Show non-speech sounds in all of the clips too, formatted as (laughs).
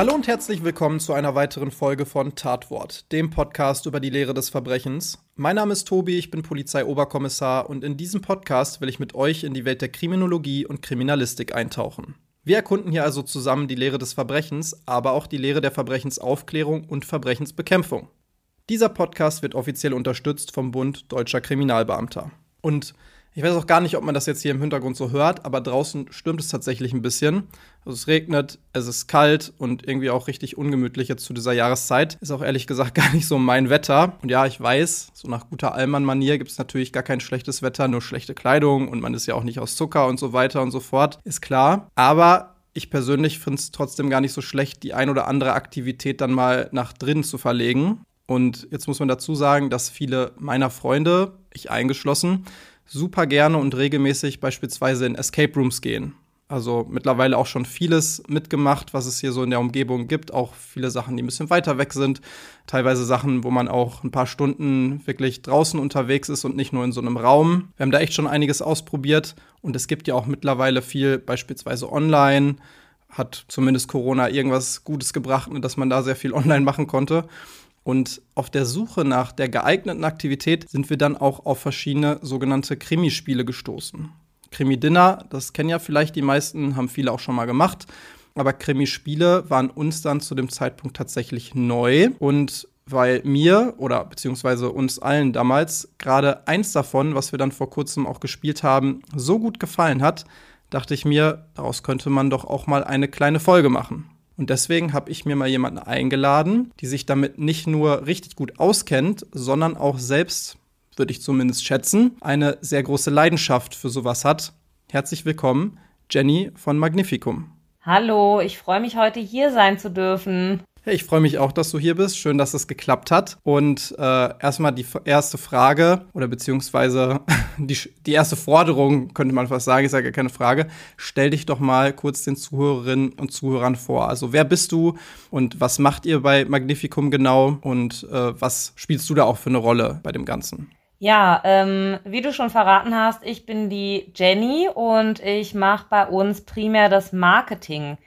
Hallo und herzlich willkommen zu einer weiteren Folge von Tatwort, dem Podcast über die Lehre des Verbrechens. Mein Name ist Tobi, ich bin Polizeioberkommissar und in diesem Podcast will ich mit euch in die Welt der Kriminologie und Kriminalistik eintauchen. Wir erkunden hier also zusammen die Lehre des Verbrechens, aber auch die Lehre der Verbrechensaufklärung und Verbrechensbekämpfung. Dieser Podcast wird offiziell unterstützt vom Bund Deutscher Kriminalbeamter. Und ich weiß auch gar nicht, ob man das jetzt hier im Hintergrund so hört, aber draußen stürmt es tatsächlich ein bisschen. Also es regnet, es ist kalt und irgendwie auch richtig ungemütlich jetzt zu dieser Jahreszeit. Ist auch ehrlich gesagt (laughs) gar nicht so mein Wetter. Und ja, ich weiß, so nach guter Allmann-Manier gibt es natürlich gar kein schlechtes Wetter, nur schlechte Kleidung und man ist ja auch nicht aus Zucker und so weiter und so fort. Ist klar. Aber ich persönlich finde es trotzdem gar nicht so schlecht, die ein oder andere Aktivität dann mal nach drinnen zu verlegen. Und jetzt muss man dazu sagen, dass viele meiner Freunde, ich eingeschlossen, super gerne und regelmäßig beispielsweise in Escape Rooms gehen. Also mittlerweile auch schon vieles mitgemacht, was es hier so in der Umgebung gibt. Auch viele Sachen, die ein bisschen weiter weg sind. Teilweise Sachen, wo man auch ein paar Stunden wirklich draußen unterwegs ist und nicht nur in so einem Raum. Wir haben da echt schon einiges ausprobiert. Und es gibt ja auch mittlerweile viel beispielsweise online. Hat zumindest Corona irgendwas Gutes gebracht, dass man da sehr viel (laughs) online machen konnte. Und auf der Suche nach der geeigneten Aktivität sind wir dann auch auf verschiedene sogenannte Krimispiele gestoßen. Krimi-Dinner, das kennen ja vielleicht die meisten, haben viele auch schon mal gemacht. Aber Krimispiele waren uns dann zu dem Zeitpunkt tatsächlich neu. Und weil mir oder beziehungsweise uns allen damals gerade eins davon, was wir dann vor kurzem auch gespielt haben, so gut gefallen hat, dachte ich mir, daraus könnte man doch auch mal eine kleine Folge machen. Und deswegen habe ich mir mal jemanden eingeladen, die sich damit nicht nur richtig gut auskennt, sondern auch selbst, würde ich zumindest schätzen, eine sehr große Leidenschaft für sowas hat. Herzlich willkommen, Jenny von Magnificum. Hallo, ich freue mich heute hier sein zu dürfen. Hey, ich freue mich auch, dass du hier bist. Schön, dass es geklappt hat. Und äh, erstmal die erste Frage oder beziehungsweise (laughs) die, die erste Forderung, könnte man fast sagen, ist ja gar keine Frage. Stell dich doch mal kurz den Zuhörerinnen und Zuhörern vor. Also wer bist du und was macht ihr bei Magnificum genau und äh, was spielst du da auch für eine Rolle bei dem Ganzen? Ja, ähm, wie du schon verraten hast, ich bin die Jenny und ich mache bei uns primär das Marketing.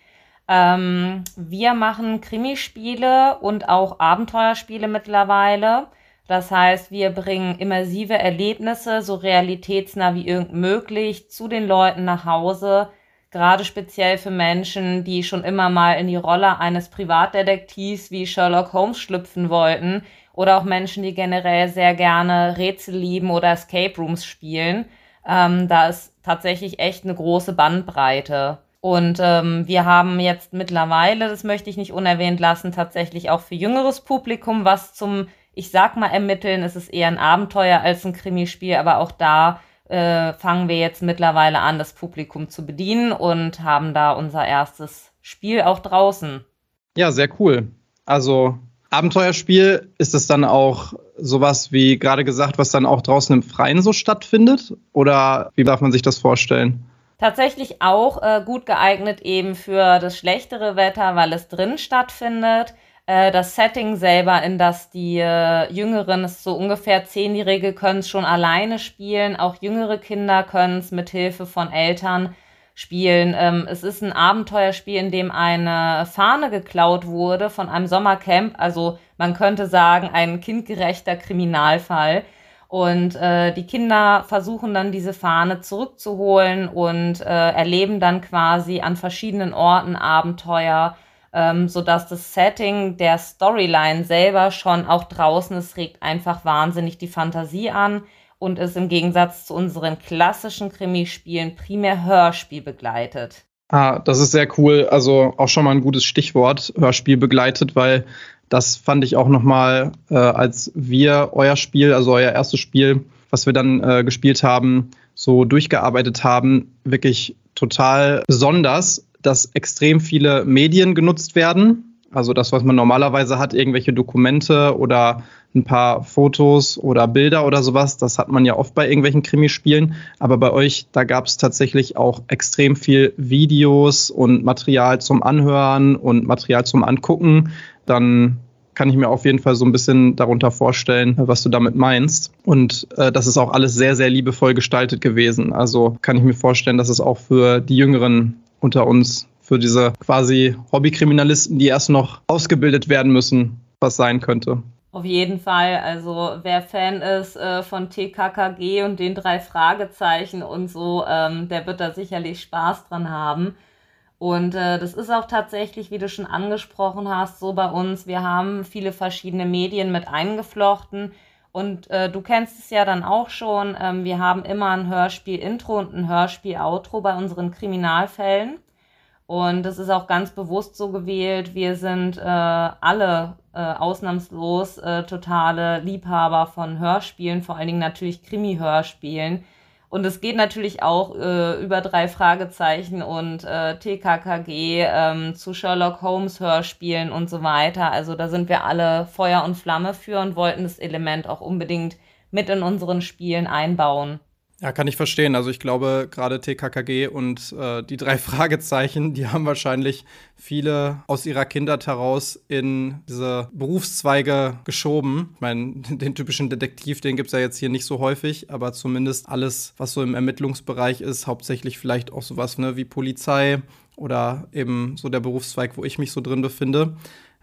Ähm, wir machen Krimispiele und auch Abenteuerspiele mittlerweile. Das heißt, wir bringen immersive Erlebnisse, so realitätsnah wie irgend möglich, zu den Leuten nach Hause. Gerade speziell für Menschen, die schon immer mal in die Rolle eines Privatdetektivs wie Sherlock Holmes schlüpfen wollten. Oder auch Menschen, die generell sehr gerne Rätsel lieben oder Escape Rooms spielen. Ähm, da ist tatsächlich echt eine große Bandbreite. Und ähm, wir haben jetzt mittlerweile, das möchte ich nicht unerwähnt lassen, tatsächlich auch für jüngeres Publikum was zum, ich sag mal, ermitteln. Es ist eher ein Abenteuer als ein Krimispiel, aber auch da äh, fangen wir jetzt mittlerweile an, das Publikum zu bedienen und haben da unser erstes Spiel auch draußen. Ja, sehr cool. Also Abenteuerspiel, ist es dann auch sowas wie gerade gesagt, was dann auch draußen im Freien so stattfindet? Oder wie darf man sich das vorstellen? Tatsächlich auch äh, gut geeignet eben für das schlechtere Wetter, weil es drin stattfindet. Äh, das Setting selber, in das die äh, Jüngeren, so ungefähr Zehnjährige, können es schon alleine spielen. Auch jüngere Kinder können es mit Hilfe von Eltern spielen. Ähm, es ist ein Abenteuerspiel, in dem eine Fahne geklaut wurde von einem Sommercamp. Also man könnte sagen, ein kindgerechter Kriminalfall. Und äh, die Kinder versuchen dann diese Fahne zurückzuholen und äh, erleben dann quasi an verschiedenen Orten Abenteuer, ähm, sodass das Setting der Storyline selber schon auch draußen ist, regt einfach wahnsinnig die Fantasie an und ist im Gegensatz zu unseren klassischen Krimispielen primär Hörspiel begleitet. Ah, das ist sehr cool. Also auch schon mal ein gutes Stichwort, Hörspiel begleitet, weil das fand ich auch nochmal, äh, als wir euer Spiel, also euer erstes Spiel, was wir dann äh, gespielt haben, so durchgearbeitet haben, wirklich total besonders, dass extrem viele Medien genutzt werden. Also das, was man normalerweise hat, irgendwelche Dokumente oder ein paar Fotos oder Bilder oder sowas, das hat man ja oft bei irgendwelchen Krimispielen. Aber bei euch, da gab es tatsächlich auch extrem viel Videos und Material zum Anhören und Material zum Angucken. Dann kann ich mir auf jeden Fall so ein bisschen darunter vorstellen, was du damit meinst. Und äh, das ist auch alles sehr, sehr liebevoll gestaltet gewesen. Also kann ich mir vorstellen, dass es auch für die Jüngeren unter uns, für diese quasi Hobbykriminalisten, die erst noch ausgebildet werden müssen, was sein könnte. Auf jeden Fall. Also wer Fan ist äh, von TKKG und den drei Fragezeichen und so, ähm, der wird da sicherlich Spaß dran haben. Und äh, das ist auch tatsächlich, wie du schon angesprochen hast, so bei uns. Wir haben viele verschiedene Medien mit eingeflochten. Und äh, du kennst es ja dann auch schon. Ähm, wir haben immer ein Hörspiel-Intro und ein Hörspiel-Outro bei unseren Kriminalfällen. Und das ist auch ganz bewusst so gewählt. Wir sind äh, alle äh, ausnahmslos äh, totale Liebhaber von Hörspielen, vor allen Dingen natürlich Krimi-Hörspielen. Und es geht natürlich auch äh, über drei Fragezeichen und äh, TKKG ähm, zu Sherlock Holmes Hörspielen und so weiter. Also da sind wir alle Feuer und Flamme für und wollten das Element auch unbedingt mit in unseren Spielen einbauen. Ja, kann ich verstehen. Also ich glaube, gerade TKKG und äh, die drei (laughs) Fragezeichen, die haben wahrscheinlich viele aus ihrer Kindheit heraus in diese Berufszweige geschoben. Ich meine, (laughs) den typischen Detektiv, den gibt es ja jetzt hier nicht so häufig, aber zumindest alles, was so im Ermittlungsbereich ist, hauptsächlich vielleicht auch sowas ne, wie Polizei oder eben so der Berufszweig, wo ich mich so drin befinde.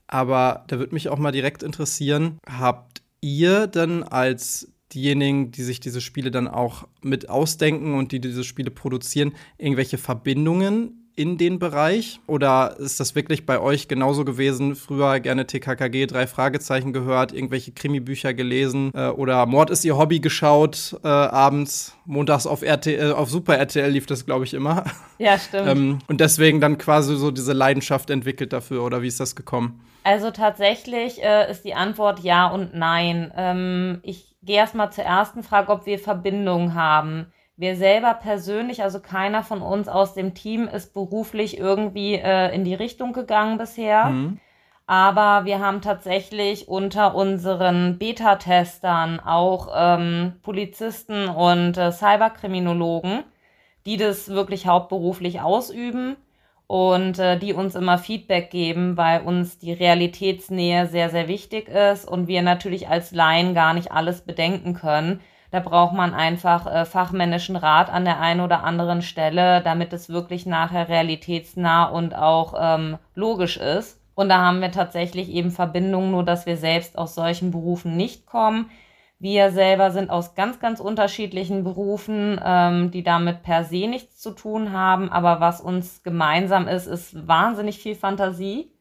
Aber da würde mich auch mal direkt interessieren, habt ihr denn als diejenigen, die sich diese Spiele dann auch mit ausdenken und die diese Spiele produzieren, irgendwelche Verbindungen in den Bereich? Oder ist das wirklich bei euch genauso gewesen? Früher gerne TKKG, drei Fragezeichen gehört, irgendwelche Krimi-Bücher gelesen äh, oder Mord ist ihr Hobby geschaut, äh, abends, montags auf RTL, auf Super RTL lief das, glaube ich, immer. (laughs) Ja, stimmt. ähm, und deswegen dann quasi so diese Leidenschaft entwickelt dafür, oder wie ist das gekommen? Also tatsächlich äh, ist die Antwort ja und nein. Ähm, ich gehe erstmal zur ersten Frage, ob wir Verbindungen haben. Wir selber persönlich, also keiner von uns aus dem Team ist beruflich irgendwie äh, in die Richtung gegangen bisher. Mhm. Aber wir haben tatsächlich unter unseren Beta-Testern auch ähm, Polizisten und äh, Cyberkriminologen, die das wirklich hauptberuflich ausüben und äh, die uns immer Feedback geben, weil uns die Realitätsnähe sehr, sehr wichtig ist und wir natürlich als Laien gar nicht alles bedenken können. Da braucht man einfach äh, fachmännischen Rat an der einen oder anderen Stelle, damit es wirklich nachher realitätsnah und auch ähm, logisch ist. Und da haben wir tatsächlich eben Verbindungen, nur dass wir selbst aus solchen Berufen nicht kommen. Wir selber sind aus ganz, ganz unterschiedlichen Berufen, ähm, die damit per se nichts zu tun haben. Aber was uns gemeinsam ist, ist wahnsinnig viel Fantasie.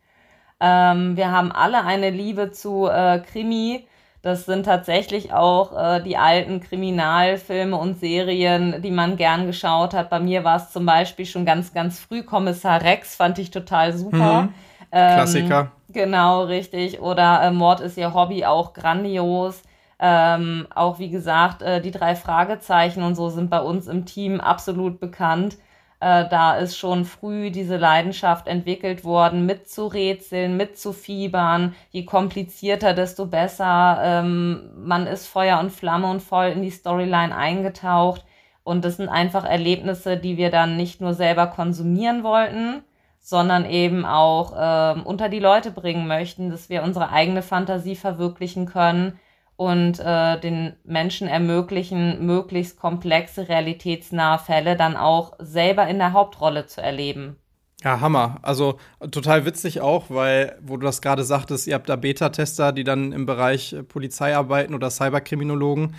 Ähm, wir haben alle eine Liebe zu äh, Krimi. Das sind tatsächlich auch äh, die alten Kriminalfilme und Serien, die man gern geschaut hat. Bei mir war es zum Beispiel schon ganz, ganz früh Kommissar Rex, fand ich total super. Mhm. Ähm, Klassiker. Genau, richtig. Oder äh, Mord ist ihr Hobby, auch grandios. Ähm, auch wie gesagt, äh, die drei Fragezeichen und so sind bei uns im Team absolut bekannt. Äh, da ist schon früh diese Leidenschaft entwickelt worden, mitzurätseln, mitzufiebern. Je komplizierter, desto besser. Ähm, man ist Feuer und Flamme und voll in die Storyline eingetaucht. Und das sind einfach Erlebnisse, die wir dann nicht nur selber konsumieren wollten, sondern eben auch ähm, unter die Leute bringen möchten, dass wir unsere eigene Fantasie verwirklichen können und äh, den Menschen ermöglichen, möglichst komplexe, realitätsnahe Fälle dann auch selber in der Hauptrolle zu erleben. Ja, Hammer. Also total witzig auch, weil, wo du das gerade sagtest, ihr habt da Beta-Tester, die dann im Bereich Polizei arbeiten oder Cyberkriminologen,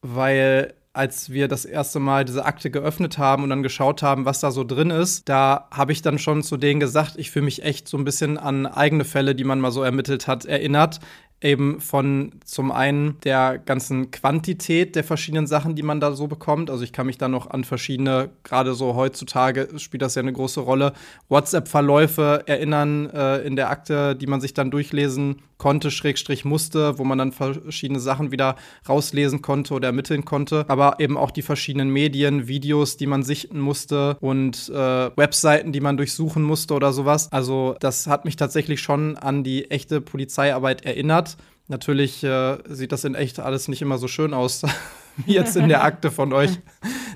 weil als wir das erste Mal diese Akte geöffnet haben und dann geschaut haben, was da so drin ist, da habe ich dann schon zu denen gesagt, ich fühle mich echt so ein bisschen an eigene Fälle, die man mal so ermittelt hat, erinnert eben von zum einen der ganzen Quantität der verschiedenen Sachen, die man da so bekommt. Also ich kann mich da noch an verschiedene, gerade so heutzutage spielt das ja eine große Rolle, WhatsApp-Verläufe erinnern äh, in der Akte, die man sich dann durchlesen konnte, Schrägstrich musste, wo man dann verschiedene Sachen wieder rauslesen konnte oder ermitteln konnte. Aber eben auch die verschiedenen Medien, Videos, die man sichten musste und äh, Webseiten, die man durchsuchen musste oder sowas. Also das hat mich tatsächlich schon an die echte Polizeiarbeit erinnert. Natürlich äh, sieht das in echt alles nicht immer so schön aus, (laughs) wie jetzt in der (laughs) Akte von euch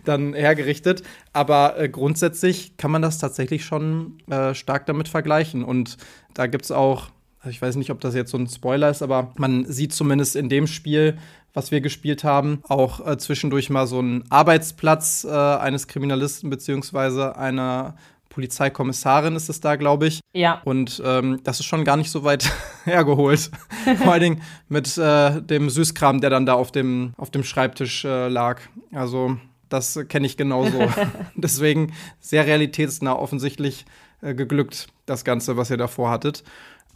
dann hergerichtet. Aber äh, grundsätzlich kann man das tatsächlich schon äh, stark damit vergleichen. Und da gibt es auch also ich weiß nicht, ob das jetzt so ein Spoiler ist, aber man sieht zumindest in dem Spiel, was wir gespielt haben, auch äh, zwischendurch mal so einen Arbeitsplatz äh, eines Kriminalisten beziehungsweise einer Polizeikommissarin ist es da, glaube ich. Ja. Und ähm, das ist schon gar nicht so weit (laughs) hergeholt. (laughs) Vor allen Dingen mit äh, dem Süßkram, der dann da auf dem, auf dem Schreibtisch äh, lag. Also, das kenne ich genauso. (laughs) Deswegen sehr realitätsnah offensichtlich äh, geglückt, das Ganze, was ihr davor hattet.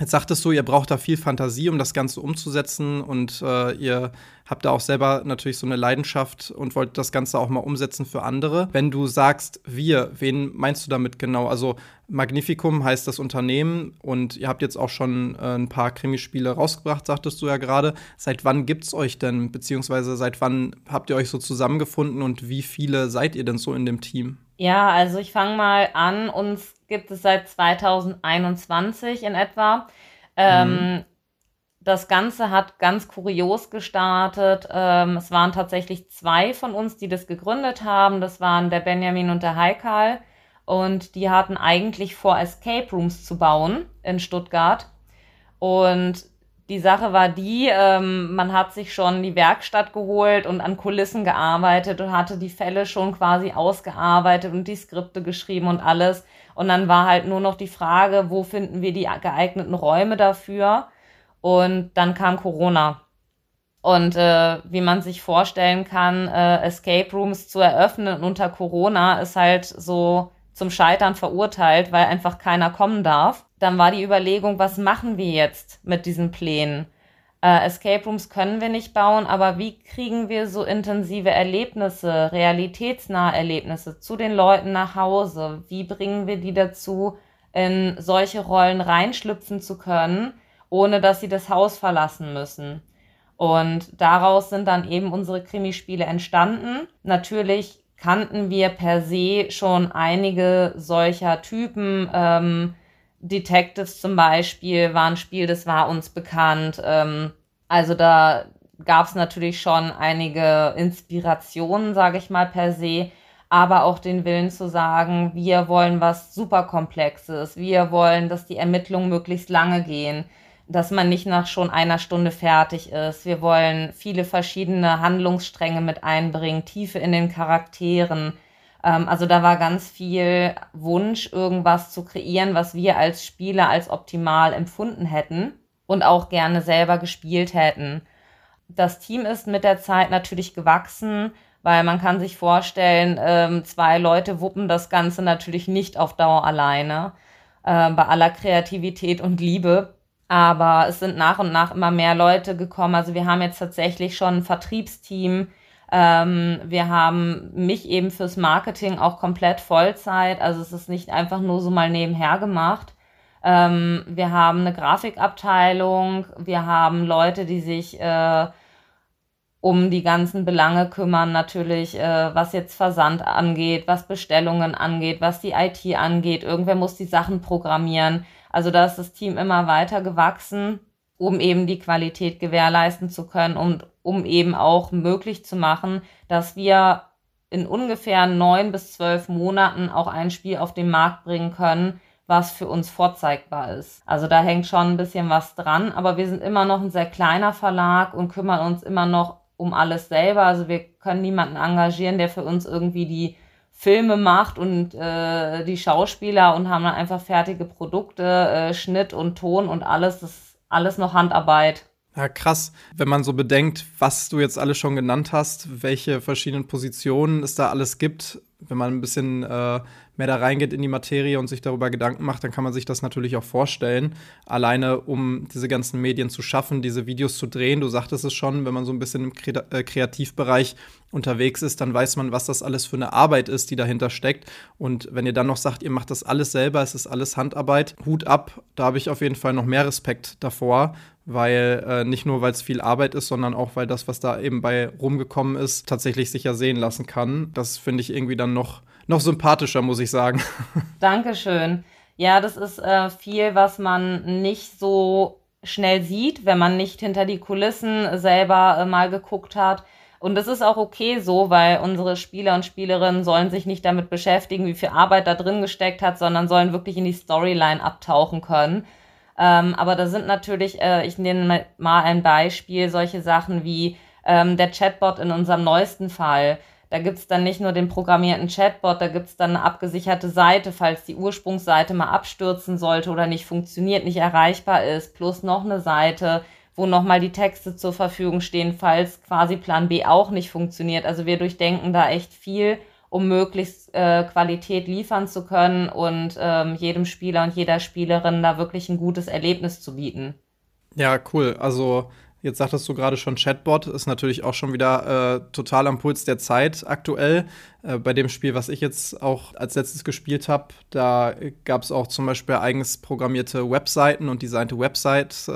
Jetzt sagtest du, ihr braucht da viel Fantasie, um das Ganze umzusetzen und äh, ihr habt da auch selber natürlich so eine Leidenschaft und wollt das Ganze auch mal umsetzen für andere. Wenn du sagst wir, wen meinst du damit genau? Also Magnificum heißt das Unternehmen und ihr habt jetzt auch schon äh, ein paar Krimispiele rausgebracht, sagtest du ja gerade. Seit wann gibt's euch denn, beziehungsweise seit wann habt ihr euch so zusammengefunden und wie viele seid ihr denn so in dem Team? Ja, also ich fange mal an. Uns gibt es seit 2021 in etwa. Ähm, mhm. Das Ganze hat ganz kurios gestartet. Ähm, es waren tatsächlich zwei von uns, die das gegründet haben. Das waren der Benjamin und der Heikal. Und die hatten eigentlich vor, Escape Rooms zu bauen in Stuttgart. Und die Sache war die, ähm, man hat sich schon die Werkstatt geholt und an Kulissen gearbeitet und hatte die Fälle schon quasi ausgearbeitet und die Skripte geschrieben und alles. Und dann war halt nur noch die Frage, wo finden wir die geeigneten Räume dafür? Und dann kam Corona. Und äh, wie man sich vorstellen kann, äh, Escape Rooms zu eröffnen unter Corona ist halt so zum Scheitern verurteilt, weil einfach keiner kommen darf. Dann war die Überlegung, was machen wir jetzt mit diesen Plänen? Äh, Escape Rooms können wir nicht bauen, aber wie kriegen wir so intensive Erlebnisse, realitätsnahe Erlebnisse zu den Leuten nach Hause? Wie bringen wir die dazu, in solche Rollen reinschlüpfen zu können, ohne dass sie das Haus verlassen müssen? Und daraus sind dann eben unsere Krimispiele entstanden. Natürlich kannten wir per se schon einige solcher Typen. Ähm, Detectives zum Beispiel war ein Spiel, das war uns bekannt. Ähm, also da gab es natürlich schon einige Inspirationen, sage ich mal per se, aber auch den Willen zu sagen, wir wollen was super komplexes, wir wollen, dass die Ermittlungen möglichst lange gehen dass man nicht nach schon einer Stunde fertig ist. Wir wollen viele verschiedene Handlungsstränge mit einbringen, Tiefe in den Charakteren. Ähm, also da war ganz viel Wunsch, irgendwas zu kreieren, was wir als Spieler als optimal empfunden hätten und auch gerne selber gespielt hätten. Das Team ist mit der Zeit natürlich gewachsen, weil man kann sich vorstellen, ähm, zwei Leute wuppen das Ganze natürlich nicht auf Dauer alleine. Äh, bei aller Kreativität und Liebe aber es sind nach und nach immer mehr Leute gekommen. Also wir haben jetzt tatsächlich schon ein Vertriebsteam. Ähm, wir haben mich eben fürs Marketing auch komplett Vollzeit. Also es ist nicht einfach nur so mal nebenher gemacht. Ähm, wir haben eine Grafikabteilung. Wir haben Leute, die sich äh, um die ganzen Belange kümmern, natürlich, äh, was jetzt Versand angeht, was Bestellungen angeht, was die IT angeht. Irgendwer muss die Sachen programmieren. Also da ist das Team immer weiter gewachsen, um eben die Qualität gewährleisten zu können und um eben auch möglich zu machen, dass wir in ungefähr neun bis zwölf Monaten auch ein Spiel auf den Markt bringen können, was für uns vorzeigbar ist. Also da hängt schon ein bisschen was dran, aber wir sind immer noch ein sehr kleiner Verlag und kümmern uns immer noch um alles selber. Also wir können niemanden engagieren, der für uns irgendwie die Filme macht und äh, die Schauspieler und haben dann einfach fertige Produkte, äh, Schnitt und Ton und alles, das ist alles noch Handarbeit. Ja, krass. Wenn man so bedenkt, was du jetzt alles schon genannt hast, welche verschiedenen Positionen es da alles gibt, wenn man ein bisschen äh, mehr da reingeht in die Materie und sich darüber Gedanken macht, dann kann man sich das natürlich auch vorstellen. Alleine um diese ganzen Medien zu schaffen, diese Videos zu drehen. Du sagtest es schon, wenn man so ein bisschen im äh, Kreativbereich unterwegs ist, dann weiß man, was das alles für eine Arbeit ist, die dahinter steckt. Und wenn ihr dann noch sagt, ihr macht das alles selber, es ist alles Handarbeit, Hut ab, da habe ich auf jeden Fall noch mehr Respekt davor, weil äh, nicht nur, weil es viel Arbeit ist, sondern auch, weil das, was da eben bei rumgekommen ist, tatsächlich sich ja sehen lassen kann. Das finde ich irgendwie dann noch noch sympathischer, muss ich sagen. (laughs) Dankeschön. Ja, das ist äh, viel, was man nicht so schnell sieht, wenn man nicht hinter die Kulissen selber äh, mal geguckt hat. Und das ist auch okay so, weil unsere Spieler und Spielerinnen sollen sich nicht damit beschäftigen, wie viel Arbeit da drin gesteckt hat, sondern sollen wirklich in die Storyline abtauchen können. Ähm, aber da sind natürlich, äh, ich nehme mal ein Beispiel, solche Sachen wie ähm, der Chatbot in unserem neuesten Fall. Da gibt's dann nicht nur den programmierten Chatbot, da gibt's dann eine abgesicherte Seite, falls die Ursprungsseite mal abstürzen sollte oder nicht funktioniert, nicht erreichbar ist, plus noch eine Seite, wo nochmal die Texte zur Verfügung stehen, falls quasi Plan B auch nicht funktioniert. Also wir durchdenken da echt viel, um möglichst äh, Qualität liefern zu können und ähm, jedem Spieler und jeder Spielerin da wirklich ein gutes Erlebnis zu bieten. Ja, cool. Also Jetzt sagtest du gerade schon, Chatbot ist natürlich auch schon wieder äh, total am Puls der Zeit aktuell. Äh, bei dem Spiel, was ich jetzt auch als letztes gespielt habe, da gab es auch zum Beispiel eigens programmierte Webseiten und designte Websites, äh,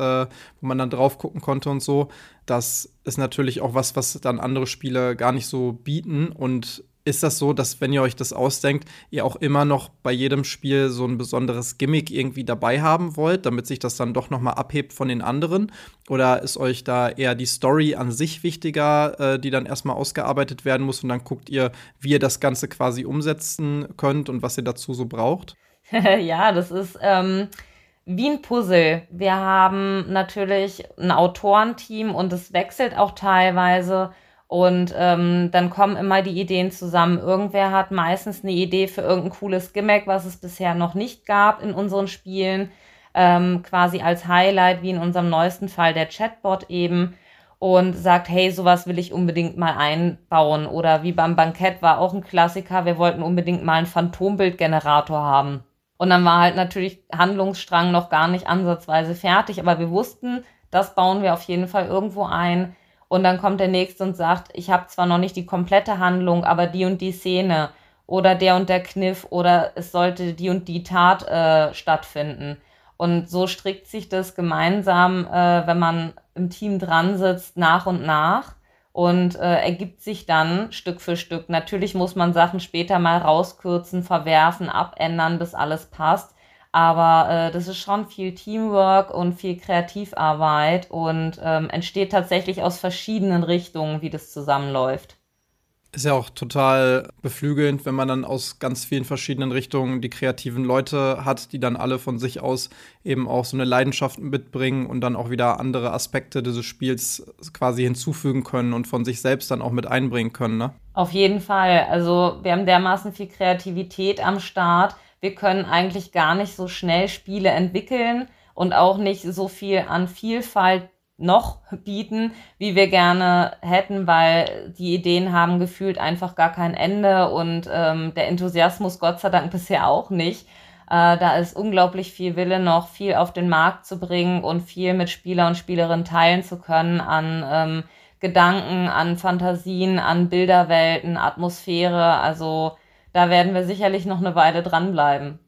wo man dann drauf gucken konnte und so. Das ist natürlich auch was, was dann andere Spiele gar nicht so bieten und ist das so, dass wenn ihr euch das ausdenkt, ihr auch immer noch bei jedem Spiel so ein besonderes Gimmick irgendwie dabei haben wollt, damit sich das dann doch noch mal abhebt von den anderen? Oder ist euch da eher die Story an sich wichtiger, äh, die dann erstmal ausgearbeitet werden muss und dann guckt ihr, wie ihr das Ganze quasi umsetzen könnt und was ihr dazu so braucht? (laughs) ja, das ist ähm, wie ein Puzzle. Wir haben natürlich ein Autorenteam und es wechselt auch teilweise und ähm, dann kommen immer die Ideen zusammen. Irgendwer hat meistens eine Idee für irgendein cooles Gimmick, was es bisher noch nicht gab in unseren Spielen. Ähm, quasi als Highlight, wie in unserem neuesten Fall der Chatbot eben. Und sagt, hey, sowas will ich unbedingt mal einbauen. Oder wie beim Bankett war auch ein Klassiker, wir wollten unbedingt mal einen Phantombildgenerator haben. Und dann war halt natürlich Handlungsstrang noch gar nicht ansatzweise fertig, aber wir wussten, das bauen wir auf jeden Fall irgendwo ein und dann kommt der nächste und sagt, ich habe zwar noch nicht die komplette Handlung, aber die und die Szene oder der und der Kniff oder es sollte die und die Tat äh, stattfinden. Und so strickt sich das gemeinsam, äh, wenn man im Team dran sitzt, nach und nach und äh, ergibt sich dann Stück für Stück. Natürlich muss man Sachen später mal rauskürzen, verwerfen, abändern, bis alles passt. Aber äh, das ist schon viel Teamwork und viel Kreativarbeit und ähm, entsteht tatsächlich aus verschiedenen Richtungen, wie das zusammenläuft. Ist ja auch total beflügelnd, wenn man dann aus ganz vielen verschiedenen Richtungen die kreativen Leute hat, die dann alle von sich aus eben auch so eine Leidenschaft mitbringen und dann auch wieder andere Aspekte dieses Spiels quasi hinzufügen können und von sich selbst dann auch mit einbringen können. Ne? Auf jeden Fall. Also wir haben dermaßen viel Kreativität am Start wir können eigentlich gar nicht so schnell Spiele entwickeln und auch nicht so viel an Vielfalt noch bieten, wie wir gerne hätten, weil die Ideen haben gefühlt einfach gar kein Ende und ähm, der Enthusiasmus Gott sei Dank bisher auch nicht. Äh, da ist unglaublich viel Wille noch, viel auf den Markt zu bringen und viel mit Spieler und Spielerinnen teilen zu können an ähm, Gedanken, an Fantasien, an Bilderwelten, Atmosphäre. Also da werden wir sicherlich noch eine Weile dranbleiben.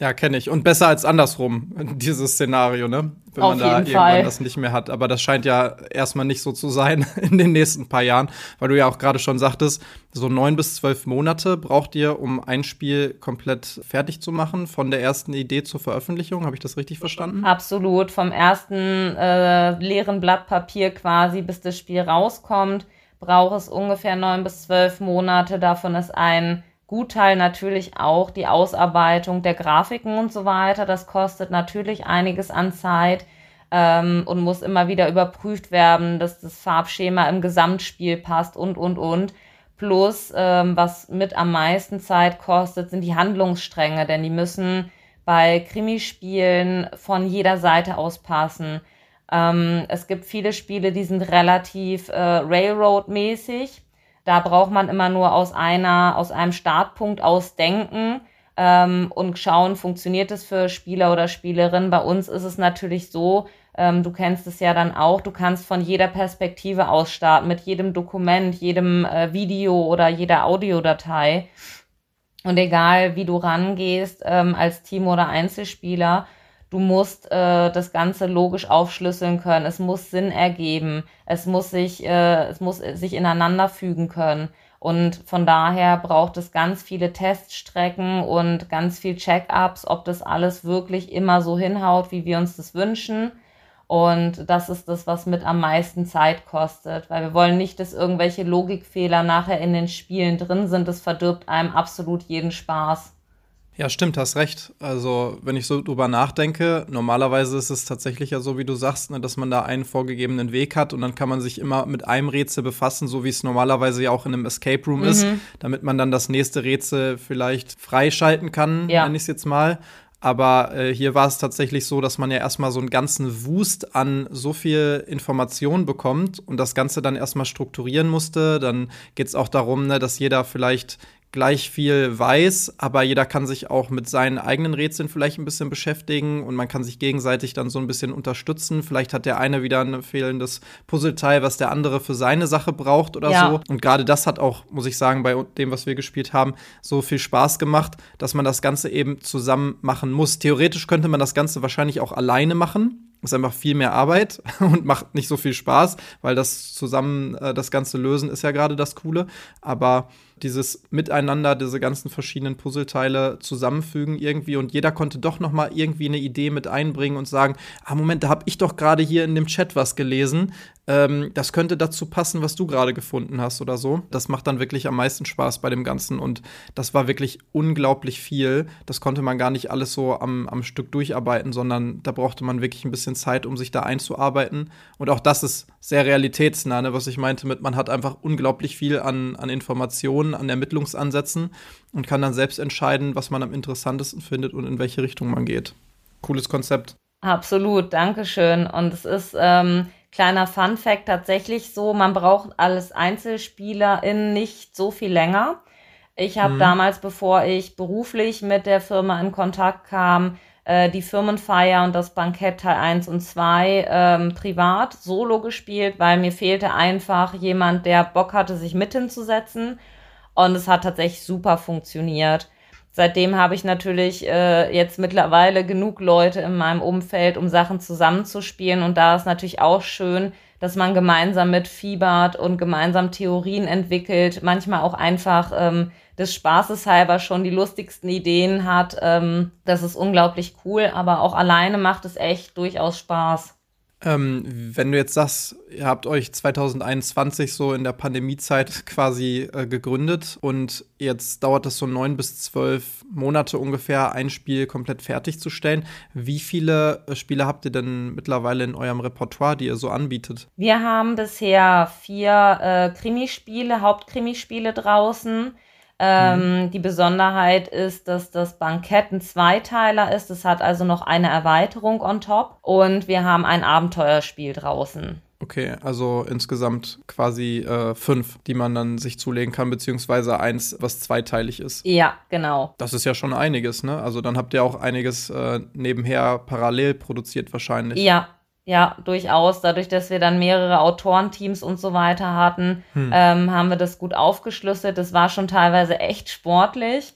Ja, kenne ich. Und besser als andersrum, (laughs) dieses Szenario, ne? Wenn Auf man da irgendwann Fall. das nicht mehr hat. Aber das scheint ja erstmal nicht so zu sein (laughs) in den nächsten paar Jahren, weil du ja auch gerade schon sagtest, so neun bis zwölf Monate braucht ihr, um ein Spiel komplett fertig zu machen, von der ersten Idee zur Veröffentlichung. Habe ich das richtig verstanden? Absolut. Vom ersten äh, leeren Blatt Papier quasi, bis das Spiel rauskommt, braucht es ungefähr neun bis zwölf Monate. Davon ist ein Gutteil natürlich auch die Ausarbeitung der Grafiken und so weiter. Das kostet natürlich einiges an Zeit ähm, und muss immer wieder überprüft werden, dass das Farbschema im Gesamtspiel passt und, und, und. Plus, ähm, was mit am meisten Zeit kostet, sind die Handlungsstränge, denn die müssen bei Krimispielen von jeder Seite aus passen. Ähm, es gibt viele Spiele, die sind relativ äh, Railroad-mäßig Da braucht man immer nur aus einer, aus einem Startpunkt ausdenken ähm, und schauen, funktioniert es für Spieler oder Spielerin. Bei uns ist es natürlich so, ähm, du kennst es ja dann auch, du kannst von jeder Perspektive aus starten, mit jedem Dokument, jedem äh, Video oder jeder Audiodatei. Und egal, wie du rangehst ähm, als Team oder Einzelspieler, du musst äh, das Ganze logisch aufschlüsseln können. Es muss Sinn ergeben. Es muss sich, äh, es muss sich ineinander fügen können. Und von daher braucht es ganz viele Teststrecken und ganz viel Check-ups, ob das alles wirklich immer so hinhaut, wie wir uns das wünschen. Und das ist das, was mit am meisten Zeit kostet, weil wir wollen nicht, dass irgendwelche Logikfehler nachher in den Spielen drin sind. Das verdirbt einem absolut jeden Spaß. Ja, stimmt, hast recht. Also, wenn ich so drüber nachdenke, normalerweise ist es tatsächlich ja so, wie du sagst, ne, dass man da einen vorgegebenen Weg hat und dann kann man sich immer mit einem Rätsel befassen, so wie es normalerweise ja auch in einem Escape Room mhm. ist, damit man dann das nächste Rätsel vielleicht freischalten kann, ja. nenne ich es jetzt mal. Aber äh, hier war es tatsächlich so, dass man ja erstmal so einen ganzen Wust an so viel Informationen bekommt und das Ganze dann erstmal strukturieren musste. Dann geht es auch darum, ne, dass jeder vielleicht gleich viel weiß, aber jeder kann sich auch mit seinen eigenen Rätseln vielleicht ein bisschen beschäftigen und man kann sich gegenseitig dann so ein bisschen unterstützen. Vielleicht hat der eine wieder ein fehlendes Puzzleteil, was der andere für seine Sache braucht oder ja. so. Und gerade das hat auch, muss ich sagen, bei dem, was wir gespielt haben, so viel Spaß gemacht, dass man das Ganze eben zusammen machen muss. Theoretisch könnte man das Ganze wahrscheinlich auch alleine machen ist einfach viel mehr Arbeit (laughs) und macht nicht so viel Spaß, weil das zusammen äh, das Ganze lösen ist ja gerade das Coole. Aber dieses Miteinander, diese ganzen verschiedenen Puzzleteile zusammenfügen irgendwie und jeder konnte doch noch mal irgendwie eine Idee mit einbringen und sagen, ah Moment, da habe ich doch gerade hier in dem Chat was gelesen, ähm, das könnte dazu passen, was du gerade gefunden hast oder so. Das macht dann wirklich am meisten Spaß bei dem Ganzen und das war wirklich unglaublich viel. Das konnte man gar nicht alles so am, am Stück durcharbeiten, sondern da brauchte man wirklich ein bisschen Zeit, um sich da einzuarbeiten. Und auch das ist sehr realitätsnah, ne, was ich meinte mit, man hat einfach unglaublich viel an, an Informationen, an Ermittlungsansätzen und kann dann selbst entscheiden, was man am interessantesten findet und in welche Richtung man geht. Cooles Konzept. Absolut, Dankeschön. Und es ist ähm, kleiner Fun Fact tatsächlich so, man braucht als Einzelspielerin nicht so viel länger. Ich habe mhm. damals, bevor ich beruflich mit der Firma in Kontakt kam, äh, die Firmenfeier und das Bankett Teil 1 und 2 ähm, privat solo gespielt, weil mir fehlte einfach jemand, der Bock hatte, sich mit hinzusetzen. Und es hat tatsächlich super funktioniert. Seitdem habe ich natürlich äh, jetzt mittlerweile genug Leute in meinem Umfeld, um Sachen zusammenzuspielen. Und da ist natürlich auch schön, dass man gemeinsam mitfiebert und gemeinsam Theorien entwickelt, manchmal auch einfach ähm, des Spaßes halber schon die lustigsten Ideen hat. Ähm, das ist unglaublich cool, aber auch alleine macht es echt durchaus Spaß. Ähm, wenn du jetzt sagst, ihr habt euch 2021 so in der Pandemiezeit (laughs) quasi äh, gegründet und jetzt dauert es so neun bis zwölf Monate ungefähr, ein Spiel komplett fertigzustellen. Wie viele äh, Spiele habt ihr denn mittlerweile in eurem Repertoire, die ihr so anbietet? Wir haben bisher vier äh, Krimispiele, Hauptkrimispiele draußen. Ähm, mhm. Die Besonderheit ist, dass das Bankett ein Zweiteiler ist. Es hat also noch eine Erweiterung on top. Und wir haben ein Abenteuerspiel draußen. Okay, also insgesamt quasi äh, fünf, die man dann sich zulegen kann, beziehungsweise eins, was zweiteilig ist. Ja, genau. Das ist ja schon einiges, ne? Also dann habt ihr auch einiges äh, nebenher parallel produziert wahrscheinlich. Ja, ja, durchaus. Dadurch, dass wir dann mehrere Autorenteams und so weiter hatten, hm. ähm, haben wir das gut aufgeschlüsselt. Das war schon teilweise echt sportlich.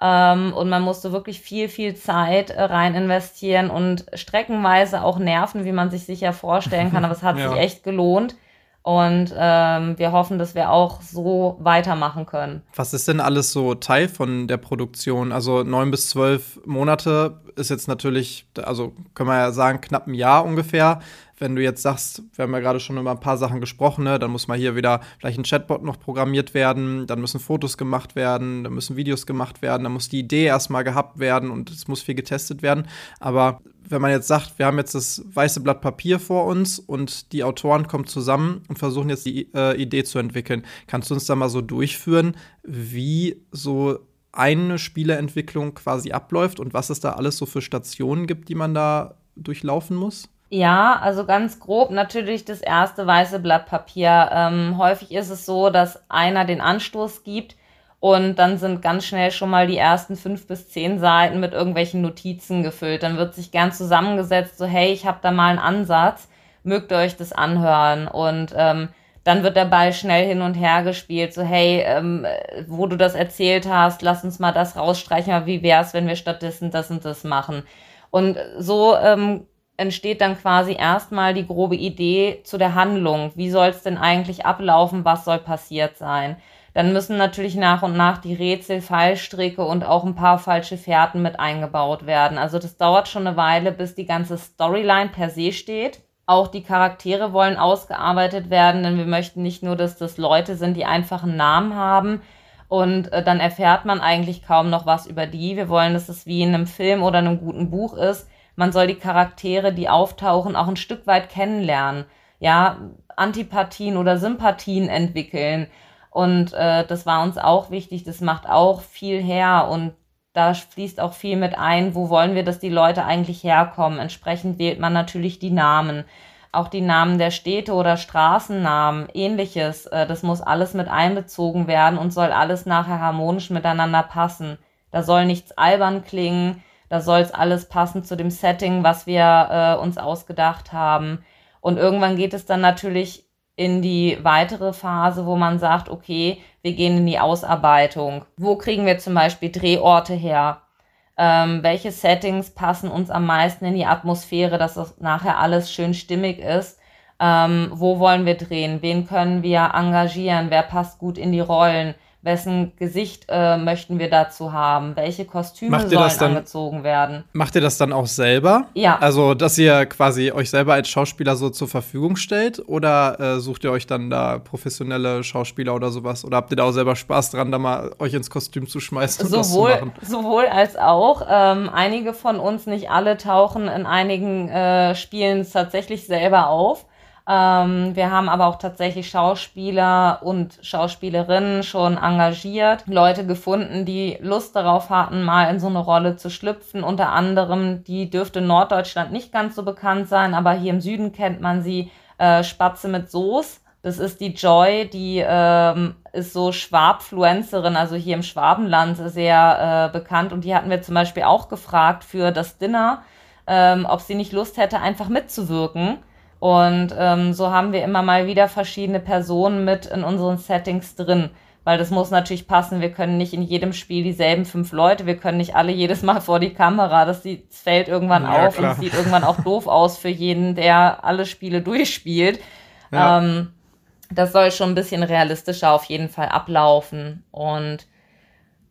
Ähm, und man musste wirklich viel, viel Zeit äh, rein investieren und streckenweise auch Nerven, wie man sich sicher vorstellen kann. (laughs) Aber es hat ja. sich echt gelohnt. Und ähm, wir hoffen, dass wir auch so weitermachen können. Was ist denn alles so Teil von der Produktion? Also neun bis zwölf Monate ist jetzt natürlich, also können wir ja sagen, knapp ein Jahr ungefähr. Wenn du jetzt sagst, wir haben ja gerade schon über ein paar Sachen gesprochen, ne, dann muss mal hier wieder vielleicht ein Chatbot noch programmiert werden, dann müssen Fotos gemacht werden, dann müssen Videos gemacht werden, dann muss die Idee erstmal gehabt werden und es muss viel getestet werden. Aber wenn man jetzt sagt, wir haben jetzt das weiße Blatt Papier vor uns und die Autoren kommen zusammen und versuchen jetzt die äh, Idee zu entwickeln, kannst du uns da mal so durchführen, wie so eine Spieleentwicklung quasi abläuft und was es da alles so für Stationen gibt, die man da durchlaufen muss? Ja, also ganz grob natürlich das erste weiße Blatt Papier. Ähm, häufig ist es so, dass einer den Anstoß gibt und dann sind ganz schnell schon mal die ersten fünf bis zehn Seiten mit irgendwelchen Notizen gefüllt. Dann wird sich gern zusammengesetzt, so hey, ich habe da mal einen Ansatz, mögt ihr euch das anhören? Und ähm, dann wird der Ball schnell hin und her gespielt, so hey, ähm, wo du das erzählt hast, lass uns mal das rausstreichen, wie wär's, wenn wir stattdessen das und das machen? Und so ähm, entsteht dann quasi erstmal die grobe Idee zu der Handlung. Wie soll es denn eigentlich ablaufen? Was soll passiert sein? Dann müssen natürlich nach und nach die Rätsel, Fallstricke und auch ein paar falsche Fährten mit eingebaut werden. Also das dauert schon eine Weile, bis die ganze Storyline per se steht. Auch die Charaktere wollen ausgearbeitet werden, denn wir möchten nicht nur, dass das Leute sind, die einfach einen Namen haben und äh, dann erfährt man eigentlich kaum noch was über die. Wir wollen, dass es wie in einem Film oder einem guten Buch ist man soll die Charaktere, die auftauchen, auch ein Stück weit kennenlernen. Ja, Antipathien oder Sympathien entwickeln. Und äh, das war uns auch wichtig. Das macht auch viel her und da fließt auch viel mit ein, wo wollen wir, dass die Leute eigentlich herkommen. Entsprechend wählt man natürlich die Namen. Auch die Namen der Städte oder Straßennamen, ähnliches. Äh, das muss alles mit einbezogen werden und soll alles nachher harmonisch miteinander passen. Da soll nichts albern klingen da soll es alles passen zu dem Setting, was wir äh, uns ausgedacht haben. Und irgendwann geht es dann natürlich in die weitere Phase, wo man sagt, okay, wir gehen in die Ausarbeitung. Wo kriegen wir zum Beispiel Drehorte her? Ähm, welche Settings passen uns am meisten in die Atmosphäre, dass das nachher alles schön stimmig ist? Ähm, wo wollen wir drehen? Wen können wir engagieren? Wer passt gut in die Rollen? Wessen Gesicht äh, möchten wir dazu haben, welche Kostüme sollen dann, angezogen werden. Macht ihr das dann auch selber? Ja. Also, dass ihr quasi euch selber als Schauspieler so zur Verfügung stellt oder äh, sucht ihr euch dann da professionelle Schauspieler oder sowas? Oder habt ihr da auch selber Spaß dran, da mal euch ins Kostüm zu schmeißen sowohl, und das zu machen? Sowohl als auch. Ähm, einige von uns, nicht alle, tauchen in einigen äh, Spielen tatsächlich selber auf. Ähm, wir haben aber auch tatsächlich Schauspieler und Schauspielerinnen schon engagiert, Leute gefunden, die Lust darauf hatten, mal in so eine Rolle zu schlüpfen. Unter anderem, die dürfte in Norddeutschland nicht ganz so bekannt sein, aber hier im Süden kennt man sie, äh, Spatze mit Soße. Das ist die Joy, die ähm, ist so Schwabfluencerin, also hier im Schwabenland sehr äh, bekannt. Und die hatten wir zum Beispiel auch gefragt für das Dinner, ähm, ob sie nicht Lust hätte, einfach mitzuwirken. Und ähm, so haben wir immer mal wieder verschiedene Personen mit in unseren Settings drin. Weil das muss natürlich passen. Wir können nicht in jedem Spiel dieselben fünf Leute. Wir können nicht alle jedes Mal vor die Kamera. Das, sieht, das fällt irgendwann ja, auf klar. und sieht irgendwann auch doof aus für jeden, der alle Spiele (laughs) durchspielt. Ja. Ähm, das soll schon ein bisschen realistischer auf jeden Fall ablaufen. Und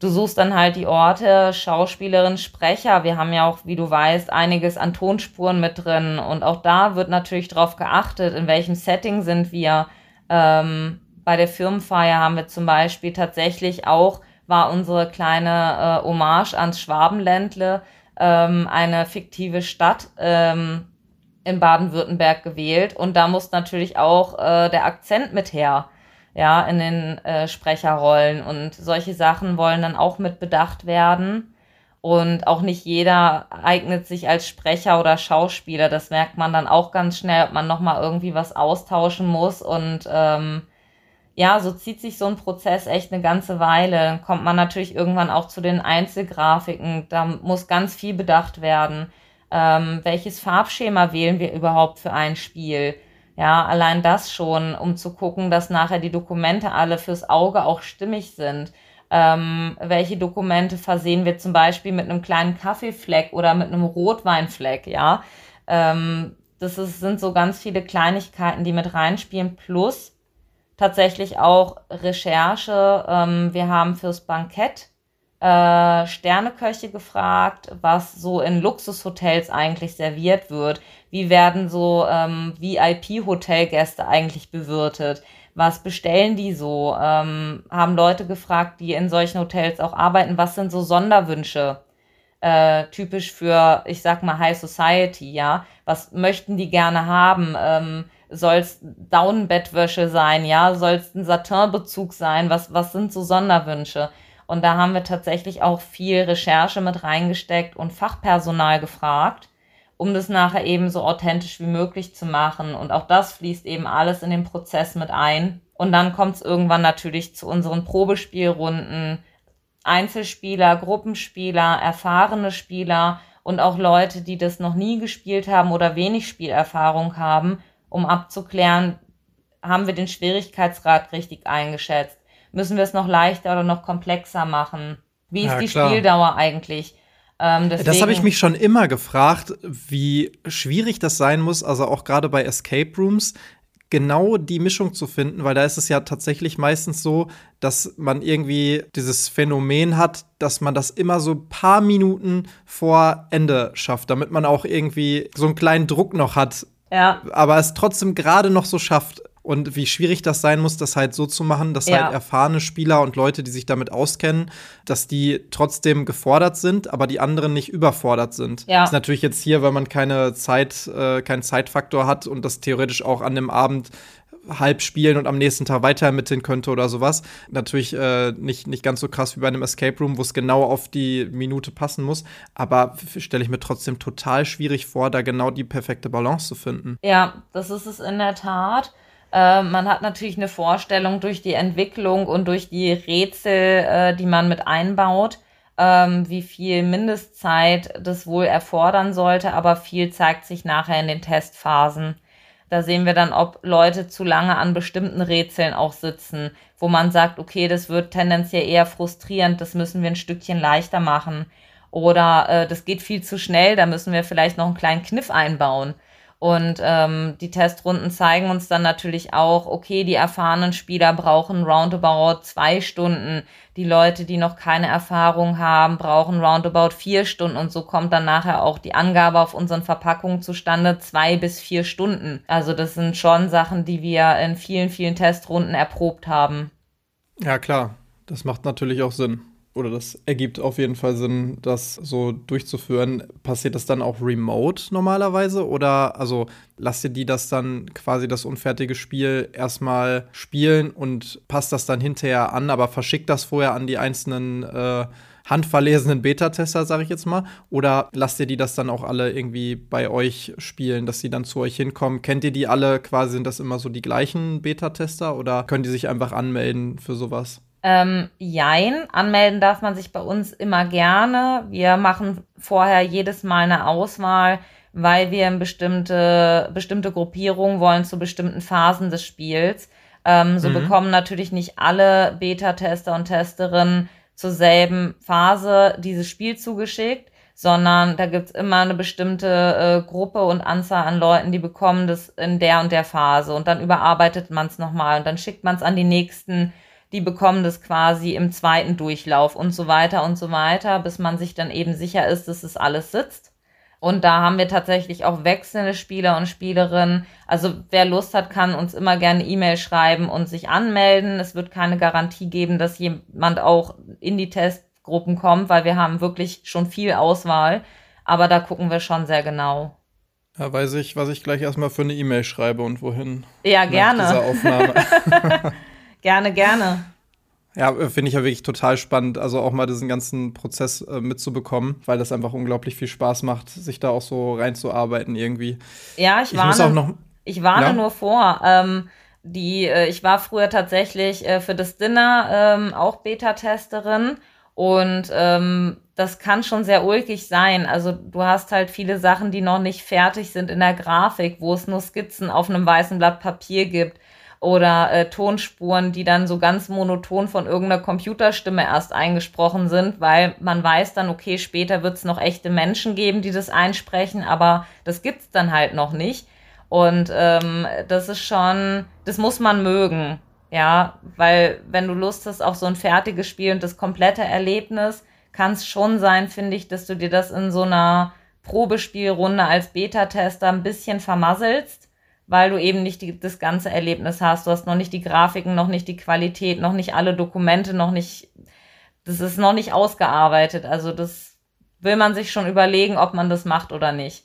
du suchst dann halt die Orte, Schauspielerin, Sprecher. Wir haben ja auch, wie du weißt, einiges an Tonspuren mit drin. Und auch da wird natürlich darauf geachtet, in welchem Setting sind wir. Ähm, bei der Firmenfeier haben wir zum Beispiel tatsächlich auch, war unsere kleine äh, Hommage ans Schwabenländle, ähm, eine fiktive Stadt ähm, in Baden-Württemberg gewählt. Und da muss natürlich auch äh, der Akzent mit her ja, in den äh, Sprecherrollen. Und solche Sachen wollen dann auch mit bedacht werden. Und auch nicht jeder eignet sich als Sprecher oder Schauspieler. Das merkt man dann auch ganz schnell, ob man nochmal irgendwie was austauschen muss. Und ähm, ja, so zieht sich so ein Prozess echt eine ganze Weile. Dann kommt man natürlich irgendwann auch zu den Einzelgrafiken. Da muss ganz viel bedacht werden. Ähm, welches Farbschema wählen wir überhaupt für ein Spiel? Ja, allein das schon, um zu gucken, dass nachher die Dokumente alle fürs Auge auch stimmig sind. Ähm, welche Dokumente versehen wir zum Beispiel mit einem kleinen Kaffeefleck oder mit einem Rotweinfleck, ja. Ähm, das ist, sind so ganz viele Kleinigkeiten, die mit reinspielen, plus tatsächlich auch Recherche. Ähm, wir haben fürs Bankett äh, Sterneköche gefragt, was so in Luxushotels eigentlich serviert wird. Wie werden so ähm, VIP-Hotelgäste eigentlich bewirtet? Was bestellen die so? Ähm, haben Leute gefragt, die in solchen Hotels auch arbeiten, was sind so Sonderwünsche? Äh, typisch für, ich sag mal, High Society, ja. Was möchten die gerne haben? Ähm, soll es Daunenbettwäsche sein, ja? Soll es ein Satinbezug sein? Was, was sind so Sonderwünsche? Und da haben wir tatsächlich auch viel Recherche mit reingesteckt und Fachpersonal gefragt um das nachher eben so authentisch wie möglich zu machen. Und auch das fließt eben alles in den Prozess mit ein. Und dann kommt es irgendwann natürlich zu unseren Probespielrunden. Einzelspieler, Gruppenspieler, erfahrene Spieler und auch Leute, die das noch nie gespielt haben oder wenig Spielerfahrung haben, um abzuklären, haben wir den Schwierigkeitsgrad richtig eingeschätzt? Müssen wir es noch leichter oder noch komplexer machen? Wie ist ja, die klar. Spieldauer eigentlich? Ähm, das habe ich mich schon immer gefragt, wie schwierig das sein muss, also auch gerade bei Escape Rooms, genau die Mischung zu finden, weil da ist es ja tatsächlich meistens so, dass man irgendwie dieses Phänomen hat, dass man das immer so ein paar Minuten vor Ende schafft, damit man auch irgendwie so einen kleinen Druck noch hat. Ja. Aber es trotzdem gerade noch so schafft und wie schwierig das sein muss, das halt so zu machen, dass ja. halt erfahrene Spieler und Leute, die sich damit auskennen, dass die trotzdem gefordert sind, aber die anderen nicht überfordert sind. Ja. Das ist natürlich jetzt hier, weil man keine Zeit, äh, keinen Zeitfaktor hat und das theoretisch auch an dem Abend halb spielen und am nächsten Tag weiter ermitteln könnte oder sowas. Natürlich äh, nicht, nicht ganz so krass wie bei einem Escape Room, wo es genau auf die Minute passen muss. Aber stelle ich mir trotzdem total schwierig vor, da genau die perfekte Balance zu finden. Ja, das ist es in der Tat. Äh, man hat natürlich eine Vorstellung durch die Entwicklung und durch die Rätsel, äh, die man mit einbaut, ähm, wie viel Mindestzeit das wohl erfordern sollte, aber viel zeigt sich nachher in den Testphasen. Da sehen wir dann, ob Leute zu lange an bestimmten Rätseln auch sitzen, wo man sagt, okay, das wird tendenziell eher frustrierend, das müssen wir ein Stückchen leichter machen. Oder äh, das geht viel zu schnell, da müssen wir vielleicht noch einen kleinen Kniff einbauen. Und ähm, die Testrunden zeigen uns dann natürlich auch, okay, die erfahrenen Spieler brauchen roundabout zwei Stunden. Die Leute, die noch keine Erfahrung haben, brauchen roundabout vier Stunden. Und so kommt dann nachher auch die Angabe auf unseren Verpackungen zustande, zwei bis vier Stunden. Also das sind schon Sachen, die wir in vielen, vielen Testrunden erprobt haben. Ja, klar. Das macht natürlich auch Sinn oder das ergibt auf jeden Fall Sinn, das so durchzuführen. Passiert das dann auch remote normalerweise? Oder also lasst ihr die das dann quasi das unfertige Spiel erstmal spielen und passt das dann hinterher an, aber verschickt das vorher an die einzelnen äh, handverlesenen Beta-Tester, sage ich jetzt mal? Oder lasst ihr die das dann auch alle irgendwie bei euch spielen, dass sie dann zu euch hinkommen? Kennt ihr die alle quasi? Sind das immer so die gleichen Beta-Tester oder können die sich einfach anmelden für sowas? Ähm, jein, anmelden darf man sich bei uns immer gerne. Wir machen vorher jedes Mal eine Auswahl, weil wir in bestimmte, bestimmte Gruppierungen wollen zu bestimmten Phasen des Spiels. Ähm, so mhm. bekommen natürlich nicht alle Beta-Tester und Testerinnen zur selben Phase dieses Spiel zugeschickt, sondern da gibt's immer eine bestimmte äh, Gruppe und Anzahl an Leuten, die bekommen das in der und der Phase und dann überarbeitet man es nochmal und dann schickt man es an die nächsten die bekommen das quasi im zweiten Durchlauf und so weiter und so weiter, bis man sich dann eben sicher ist, dass es alles sitzt. Und da haben wir tatsächlich auch wechselnde Spieler und Spielerinnen. Also wer Lust hat, kann uns immer gerne E-Mail schreiben und sich anmelden. Es wird keine Garantie geben, dass jemand auch in die Testgruppen kommt, weil wir haben wirklich schon viel Auswahl. Aber da gucken wir schon sehr genau. Ja, weiß ich, was ich gleich erstmal für eine E-Mail schreibe und wohin. Ja, gerne. Dieser Aufnahme. (laughs) Gerne, gerne. Ja, äh, finde ich ja wirklich total spannend, also auch mal diesen ganzen Prozess äh, mitzubekommen, weil das einfach unglaublich viel Spaß macht, sich da auch so reinzuarbeiten irgendwie. Ja, ich, ich warne, noch, ich warne ja? nur vor. Ähm, die, äh, ich war früher tatsächlich äh, für das Dinner ähm, auch Beta-Testerin und ähm, das kann schon sehr ulkig sein. Also du hast halt viele Sachen, die noch nicht fertig sind in der Grafik, wo es nur Skizzen auf einem weißen Blatt Papier gibt oder äh, Tonspuren, die dann so ganz monoton von irgendeiner Computerstimme erst eingesprochen sind, weil man weiß dann, okay, später wird es noch echte Menschen geben, die das einsprechen, aber das gibt's dann halt noch nicht. Und ähm, das ist schon, das muss man mögen, ja, weil wenn du Lust hast auf so ein fertiges Spiel und das komplette Erlebnis, kann es schon sein, finde ich, dass du dir das in so einer Probespielrunde als Beta-Tester ein bisschen vermasselst weil du eben nicht die, das ganze Erlebnis hast. Du hast noch nicht die Grafiken, noch nicht die Qualität, noch nicht alle Dokumente, noch nicht, das ist noch nicht ausgearbeitet. Also das will man sich schon überlegen, ob man das macht oder nicht.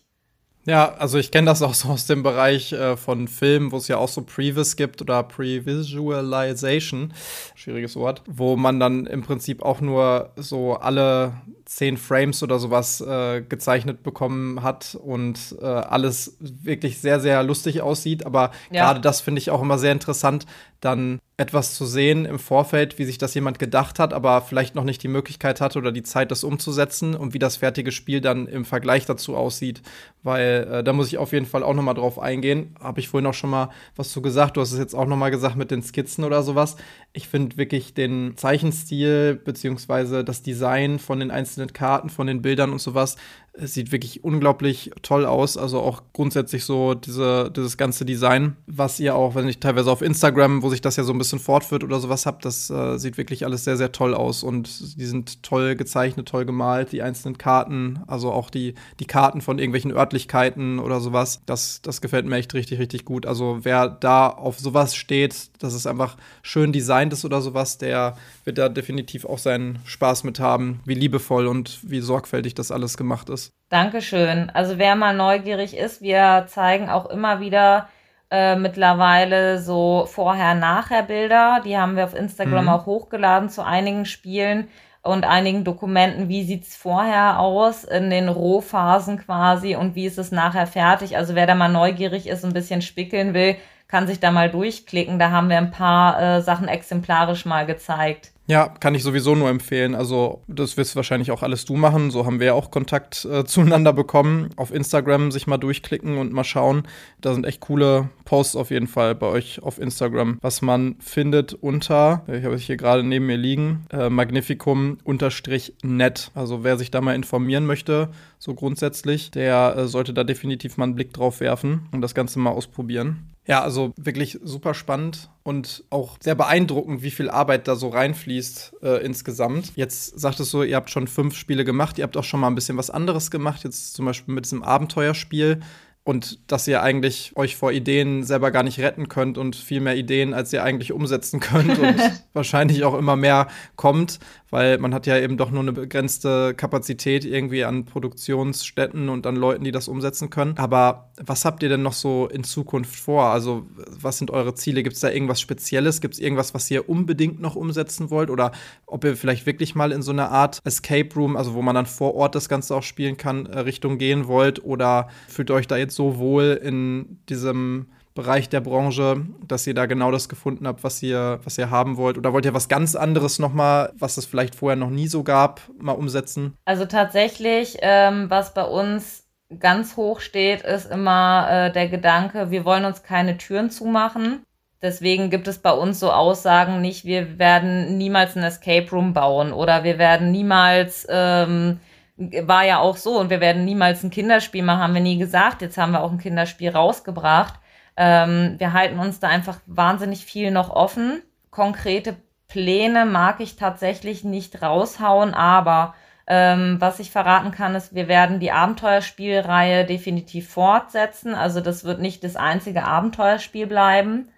Ja, also ich kenne das auch so aus dem Bereich äh, von Filmen, wo es ja auch so Previs gibt oder Previsualization, schwieriges Wort, wo man dann im Prinzip auch nur so alle zehn Frames oder sowas äh, gezeichnet bekommen hat und äh, alles wirklich sehr, sehr lustig aussieht. Aber ja. gerade das finde ich auch immer sehr interessant, dann etwas zu sehen im Vorfeld, wie sich das jemand gedacht hat, aber vielleicht noch nicht die Möglichkeit hatte oder die Zeit, das umzusetzen und wie das fertige Spiel dann im Vergleich dazu aussieht. Weil äh, da muss ich auf jeden Fall auch noch mal drauf eingehen. Habe ich vorhin auch schon mal was zu gesagt. Du hast es jetzt auch noch mal gesagt mit den Skizzen oder sowas. Ich finde wirklich den Zeichenstil beziehungsweise das Design von den einzelnen Karten, von den Bildern und sowas es sieht wirklich unglaublich toll aus. Also auch grundsätzlich so diese, dieses ganze Design, was ihr auch, wenn ich teilweise auf Instagram, wo sich das ja so ein bisschen fortführt oder sowas habt, das äh, sieht wirklich alles sehr, sehr toll aus. Und die sind toll gezeichnet, toll gemalt, die einzelnen Karten, also auch die, die Karten von irgendwelchen Örtlichkeiten oder sowas. Das, das gefällt mir echt richtig, richtig gut. Also wer da auf sowas steht, dass es einfach schön designt ist oder sowas, der wird da definitiv auch seinen Spaß mit haben, wie liebevoll und wie sorgfältig das alles gemacht ist. Dankeschön. Also wer mal neugierig ist, wir zeigen auch immer wieder äh, mittlerweile so Vorher-Nachher-Bilder. Die haben wir auf Instagram mhm. auch hochgeladen zu einigen Spielen und einigen Dokumenten. Wie sieht's vorher aus in den Rohphasen quasi und wie ist es nachher fertig? Also wer da mal neugierig ist, ein bisschen spickeln will, kann sich da mal durchklicken. Da haben wir ein paar äh, Sachen exemplarisch mal gezeigt. Ja, kann ich sowieso nur empfehlen. Also, das wirst wahrscheinlich auch alles du machen. So haben wir ja auch Kontakt äh, (laughs) zueinander bekommen. Auf Instagram sich mal durchklicken und mal schauen. Da sind echt coole Posts auf jeden Fall bei euch auf Instagram, was man findet unter, ich habe es hier gerade neben mir liegen, äh, magnificum-net. Also, wer sich da mal informieren möchte, so grundsätzlich, der äh, sollte da definitiv mal einen Blick drauf werfen und das Ganze mal ausprobieren. Ja, also wirklich super spannend und auch sehr beeindruckend, wie viel Arbeit da so reinfließt äh, insgesamt. Jetzt sagt es so, ihr habt schon fünf Spiele gemacht, ihr habt auch schon mal ein bisschen was anderes gemacht, jetzt zum Beispiel mit diesem Abenteuerspiel und dass ihr eigentlich euch vor Ideen selber gar nicht retten könnt und viel mehr Ideen, als ihr eigentlich umsetzen könnt und (laughs) wahrscheinlich auch immer mehr kommt, weil man hat ja eben doch nur eine begrenzte Kapazität irgendwie an Produktionsstätten und an Leuten, die das umsetzen können. Aber was habt ihr denn noch so in Zukunft vor? Also was sind eure Ziele? Gibt es da irgendwas Spezielles? Gibt es irgendwas, was ihr unbedingt noch umsetzen wollt? Oder ob ihr vielleicht wirklich mal in so eine Art Escape Room, also wo man dann vor Ort das Ganze auch spielen kann, äh, Richtung gehen wollt? Oder fühlt ihr euch da jetzt so wohl in diesem Bereich der Branche, dass ihr da genau das gefunden habt, was ihr, was ihr haben wollt? Oder wollt ihr was ganz anderes nochmal, was es vielleicht vorher noch nie so gab, mal umsetzen? Also tatsächlich, ähm, was bei uns ganz hoch steht, ist immer äh, der Gedanke, wir wollen uns keine Türen zumachen. Deswegen gibt es bei uns so Aussagen nicht, wir werden niemals ein Escape Room bauen oder wir werden niemals ähm, war ja auch so und wir werden niemals ein Kinderspiel machen, haben wir nie gesagt. Jetzt haben wir auch ein Kinderspiel rausgebracht. Ähm, wir halten uns da einfach wahnsinnig viel noch offen. Konkrete Pläne mag ich tatsächlich nicht raushauen, aber ähm, was ich verraten kann, ist, wir werden die Abenteuerspielreihe definitiv fortsetzen. Also das wird nicht das einzige Abenteuerspiel bleiben.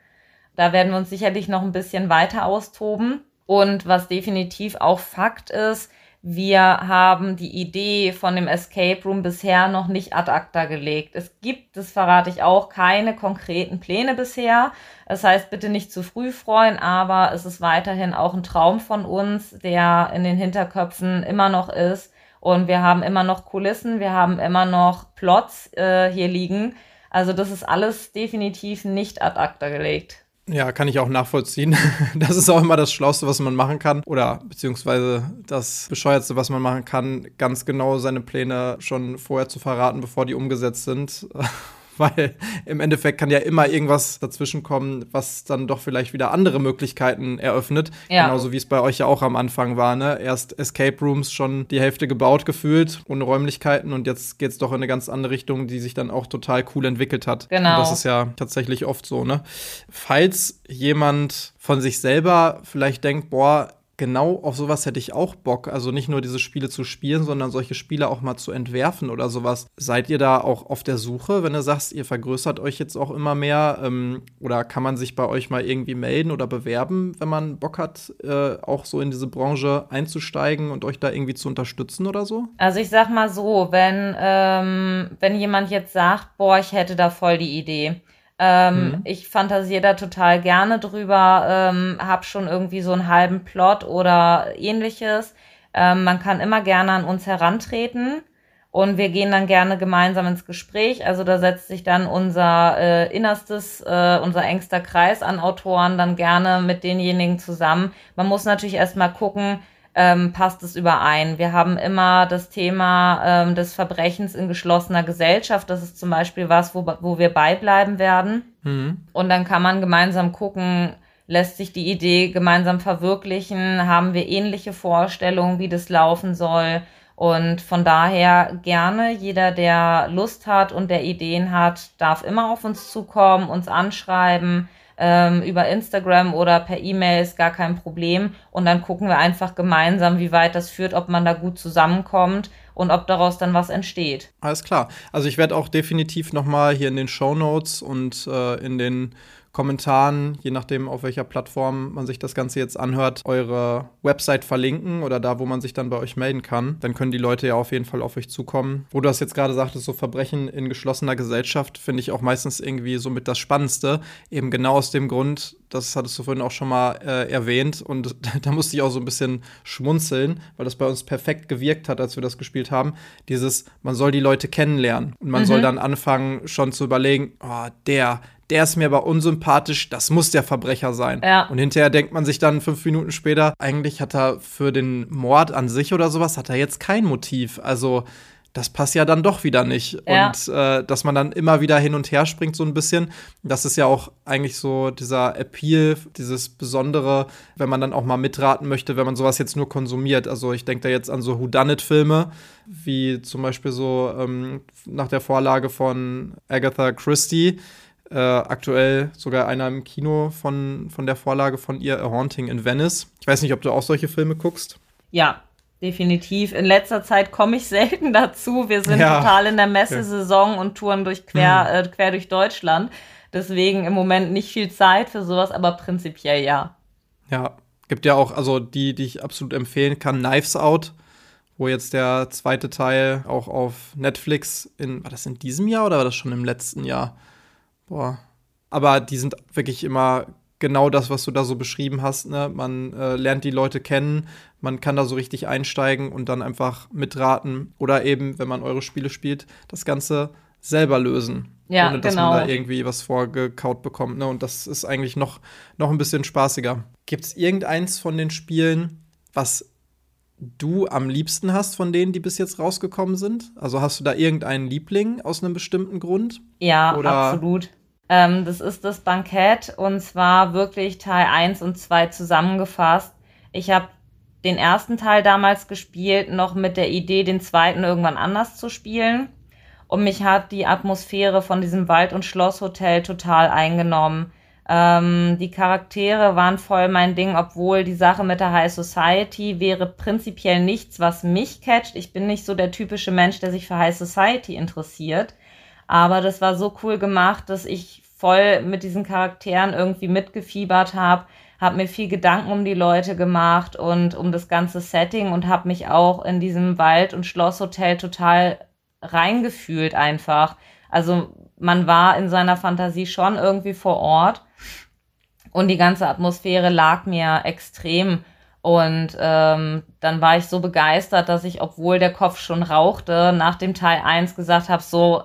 Da werden wir uns sicherlich noch ein bisschen weiter austoben. Und was definitiv auch Fakt ist, wir haben die Idee von dem Escape Room bisher noch nicht ad acta gelegt. Es gibt, das verrate ich auch, keine konkreten Pläne bisher. Das heißt, bitte nicht zu früh freuen, aber es ist weiterhin auch ein Traum von uns, der in den Hinterköpfen immer noch ist. Und wir haben immer noch Kulissen, wir haben immer noch Plots äh, hier liegen. Also das ist alles definitiv nicht ad acta gelegt. Ja, kann ich auch nachvollziehen. (laughs) Das ist auch immer das Schlauste, was man machen kann. Oder beziehungsweise das Bescheuertste, was man machen kann, ganz genau seine Pläne schon vorher zu verraten, bevor die umgesetzt sind (laughs) weil im Endeffekt kann ja immer irgendwas dazwischen kommen, was dann doch vielleicht wieder andere Möglichkeiten eröffnet. Ja. Genauso wie es bei euch ja auch am Anfang war, ne? Erst Escape Rooms schon die Hälfte gebaut gefühlt, ohne Räumlichkeiten und jetzt geht es doch in eine ganz andere Richtung, die sich dann auch total cool entwickelt hat. Genau. Und das ist ja tatsächlich oft so, ne? Falls jemand von sich selber vielleicht denkt, boah, genau auf sowas hätte ich auch Bock. Also nicht nur diese Spiele zu spielen, sondern solche Spiele auch mal zu entwerfen oder sowas. Seid ihr da auch auf der Suche, wenn du sagst, ihr vergrößert euch jetzt auch immer mehr? Ähm, oder kann man sich bei euch mal irgendwie melden oder bewerben, wenn man Bock hat, äh, auch so in diese Branche einzusteigen und euch da irgendwie zu unterstützen oder so? Also ich sag mal so, wenn, ähm, wenn jemand jetzt sagt, boah, ich hätte da voll die Idee ähm, mhm. Ich fantasiere da total gerne drüber, ähm, habe schon irgendwie so einen halben Plot oder ähnliches. Ähm, man kann immer gerne an uns herantreten und wir gehen dann gerne gemeinsam ins Gespräch. Also da setzt sich dann unser äh, innerstes, äh, unser engster Kreis an Autoren dann gerne mit denjenigen zusammen. Man muss natürlich erstmal gucken, ähm, passt es überein. Wir haben immer das Thema ähm, des Verbrechens in geschlossener Gesellschaft. Das ist zum Beispiel was, wo, wo wir beibleiben werden. Mhm. Und dann kann man gemeinsam gucken, lässt sich die Idee gemeinsam verwirklichen, haben wir ähnliche Vorstellungen, wie das laufen soll. Und von daher gerne, jeder, der Lust hat und der Ideen hat, darf immer auf uns zukommen, uns anschreiben ähm, über Instagram oder per E-Mail ist gar kein Problem. Und dann gucken wir einfach gemeinsam, wie weit das führt, ob man da gut zusammenkommt und ob daraus dann was entsteht. Alles klar. Also ich werde auch definitiv noch mal hier in den Show Notes und äh, in den Kommentaren, je nachdem, auf welcher Plattform man sich das Ganze jetzt anhört, eure Website verlinken oder da, wo man sich dann bei euch melden kann. Dann können die Leute ja auf jeden Fall auf euch zukommen. Wo du das jetzt gerade sagtest, so Verbrechen in geschlossener Gesellschaft, finde ich auch meistens irgendwie so mit das Spannendste. Eben genau aus dem Grund, das hattest du vorhin auch schon mal äh, erwähnt und (laughs) da musste ich auch so ein bisschen schmunzeln, weil das bei uns perfekt gewirkt hat, als wir das gespielt haben. Dieses, man soll die Leute kennenlernen und man mhm. soll dann anfangen, schon zu überlegen, oh, der, der ist mir aber unsympathisch, das muss der Verbrecher sein. Ja. Und hinterher denkt man sich dann fünf Minuten später, eigentlich hat er für den Mord an sich oder sowas, hat er jetzt kein Motiv. Also das passt ja dann doch wieder nicht. Ja. Und äh, dass man dann immer wieder hin und her springt, so ein bisschen. Das ist ja auch eigentlich so dieser Appeal, dieses Besondere, wenn man dann auch mal mitraten möchte, wenn man sowas jetzt nur konsumiert. Also ich denke da jetzt an so Whodunit-Filme, wie zum Beispiel so ähm, nach der Vorlage von Agatha Christie äh, aktuell sogar einer im Kino von, von der Vorlage von ihr, A Haunting in Venice. Ich weiß nicht, ob du auch solche Filme guckst. Ja, definitiv. In letzter Zeit komme ich (laughs) selten dazu. Wir sind ja. total in der Messesaison und touren durch quer, mhm. äh, quer durch Deutschland. Deswegen im Moment nicht viel Zeit für sowas, aber prinzipiell ja. Ja, gibt ja auch, also die, die ich absolut empfehlen kann, Knives Out, wo jetzt der zweite Teil auch auf Netflix in, war das in diesem Jahr oder war das schon im letzten Jahr? Boah. Aber die sind wirklich immer genau das, was du da so beschrieben hast. Ne? Man äh, lernt die Leute kennen, man kann da so richtig einsteigen und dann einfach mitraten oder eben, wenn man eure Spiele spielt, das Ganze selber lösen. Ja, ohne dass genau. man da irgendwie was vorgekaut bekommt. Ne? Und das ist eigentlich noch, noch ein bisschen spaßiger. Gibt es irgendeins von den Spielen, was du am liebsten hast von denen, die bis jetzt rausgekommen sind? Also hast du da irgendeinen Liebling aus einem bestimmten Grund? Ja, Oder absolut. Ähm, das ist das Bankett und zwar wirklich Teil 1 und 2 zusammengefasst. Ich habe den ersten Teil damals gespielt, noch mit der Idee, den zweiten irgendwann anders zu spielen. Und mich hat die Atmosphäre von diesem Wald- und Schlosshotel total eingenommen. Ähm, die Charaktere waren voll mein Ding, obwohl die Sache mit der High Society wäre prinzipiell nichts, was mich catcht. Ich bin nicht so der typische Mensch, der sich für High Society interessiert. Aber das war so cool gemacht, dass ich voll mit diesen Charakteren irgendwie mitgefiebert habe, habe mir viel Gedanken um die Leute gemacht und um das ganze Setting und habe mich auch in diesem Wald- und Schlosshotel total reingefühlt einfach. Also man war in seiner Fantasie schon irgendwie vor Ort und die ganze Atmosphäre lag mir extrem. Und ähm, dann war ich so begeistert, dass ich, obwohl der Kopf schon rauchte, nach dem Teil 1 gesagt habe, so,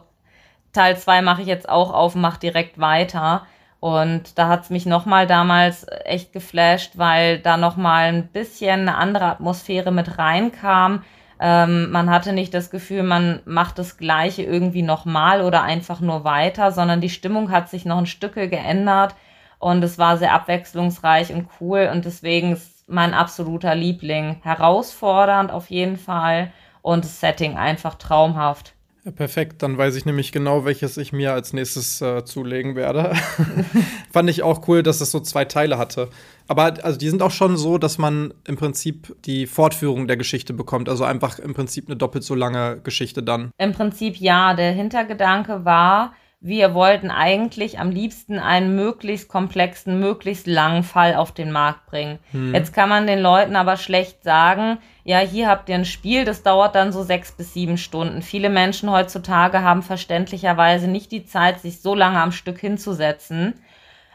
Teil 2 mache ich jetzt auch auf, mach direkt weiter. Und da hat's mich nochmal damals echt geflasht, weil da nochmal ein bisschen eine andere Atmosphäre mit reinkam. Ähm, man hatte nicht das Gefühl, man macht das Gleiche irgendwie nochmal oder einfach nur weiter, sondern die Stimmung hat sich noch ein Stückel geändert und es war sehr abwechslungsreich und cool und deswegen ist mein absoluter Liebling. Herausfordernd auf jeden Fall und das Setting einfach traumhaft. Perfekt, dann weiß ich nämlich genau, welches ich mir als nächstes äh, zulegen werde. (laughs) Fand ich auch cool, dass es so zwei Teile hatte. Aber also die sind auch schon so, dass man im Prinzip die Fortführung der Geschichte bekommt. Also einfach im Prinzip eine doppelt so lange Geschichte dann. Im Prinzip ja. Der Hintergedanke war, wir wollten eigentlich am liebsten einen möglichst komplexen, möglichst langen Fall auf den Markt bringen. Hm. Jetzt kann man den Leuten aber schlecht sagen, ja, hier habt ihr ein Spiel, das dauert dann so sechs bis sieben Stunden. Viele Menschen heutzutage haben verständlicherweise nicht die Zeit, sich so lange am Stück hinzusetzen.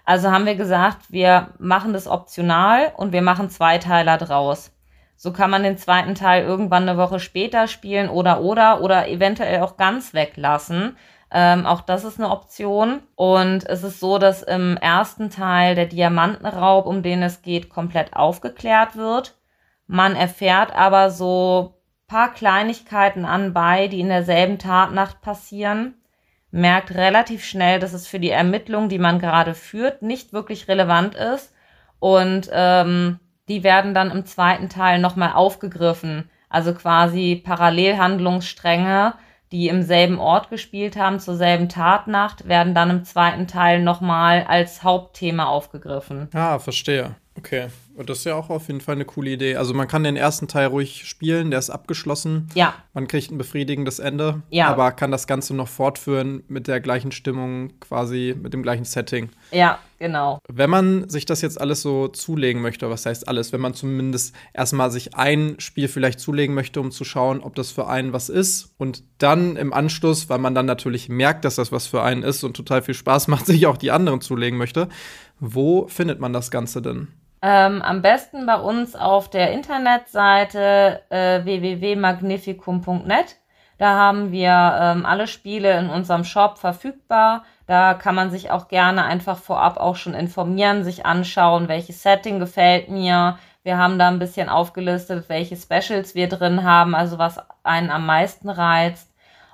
Also haben wir gesagt, wir machen das optional und wir machen Zweiteiler draus So kann man den zweiten Teil irgendwann eine Woche später spielen oder oder oder eventuell auch ganz weglassen. Ähm, auch das ist eine Option. Und es ist so, dass im ersten Teil der Diamantenraub, um den es geht, komplett aufgeklärt wird. Man erfährt aber so paar Kleinigkeiten anbei, die in derselben Tatnacht passieren, merkt relativ schnell, dass es für die Ermittlung, die man gerade führt, nicht wirklich relevant ist. Und ähm, die werden dann im zweiten Teil nochmal aufgegriffen. Also quasi Parallelhandlungsstränge, die im selben Ort gespielt haben, zur selben Tatnacht, werden dann im zweiten Teil nochmal als Hauptthema aufgegriffen. Ah, verstehe. Okay. Und das ist ja auch auf jeden Fall eine coole Idee. Also man kann den ersten Teil ruhig spielen, der ist abgeschlossen. Ja. Man kriegt ein befriedigendes Ende. Ja. Aber kann das Ganze noch fortführen mit der gleichen Stimmung, quasi mit dem gleichen Setting. Ja, genau. Wenn man sich das jetzt alles so zulegen möchte, was heißt alles, wenn man zumindest erstmal sich ein Spiel vielleicht zulegen möchte, um zu schauen, ob das für einen was ist und dann im Anschluss, weil man dann natürlich merkt, dass das was für einen ist und total viel Spaß (laughs) macht, sich auch die anderen zulegen möchte, wo findet man das Ganze denn? Ähm, am besten bei uns auf der Internetseite äh, www.magnificum.net. Da haben wir ähm, alle Spiele in unserem Shop verfügbar. Da kann man sich auch gerne einfach vorab auch schon informieren, sich anschauen, welches Setting gefällt mir. Wir haben da ein bisschen aufgelistet, welche Specials wir drin haben, also was einen am meisten reizt.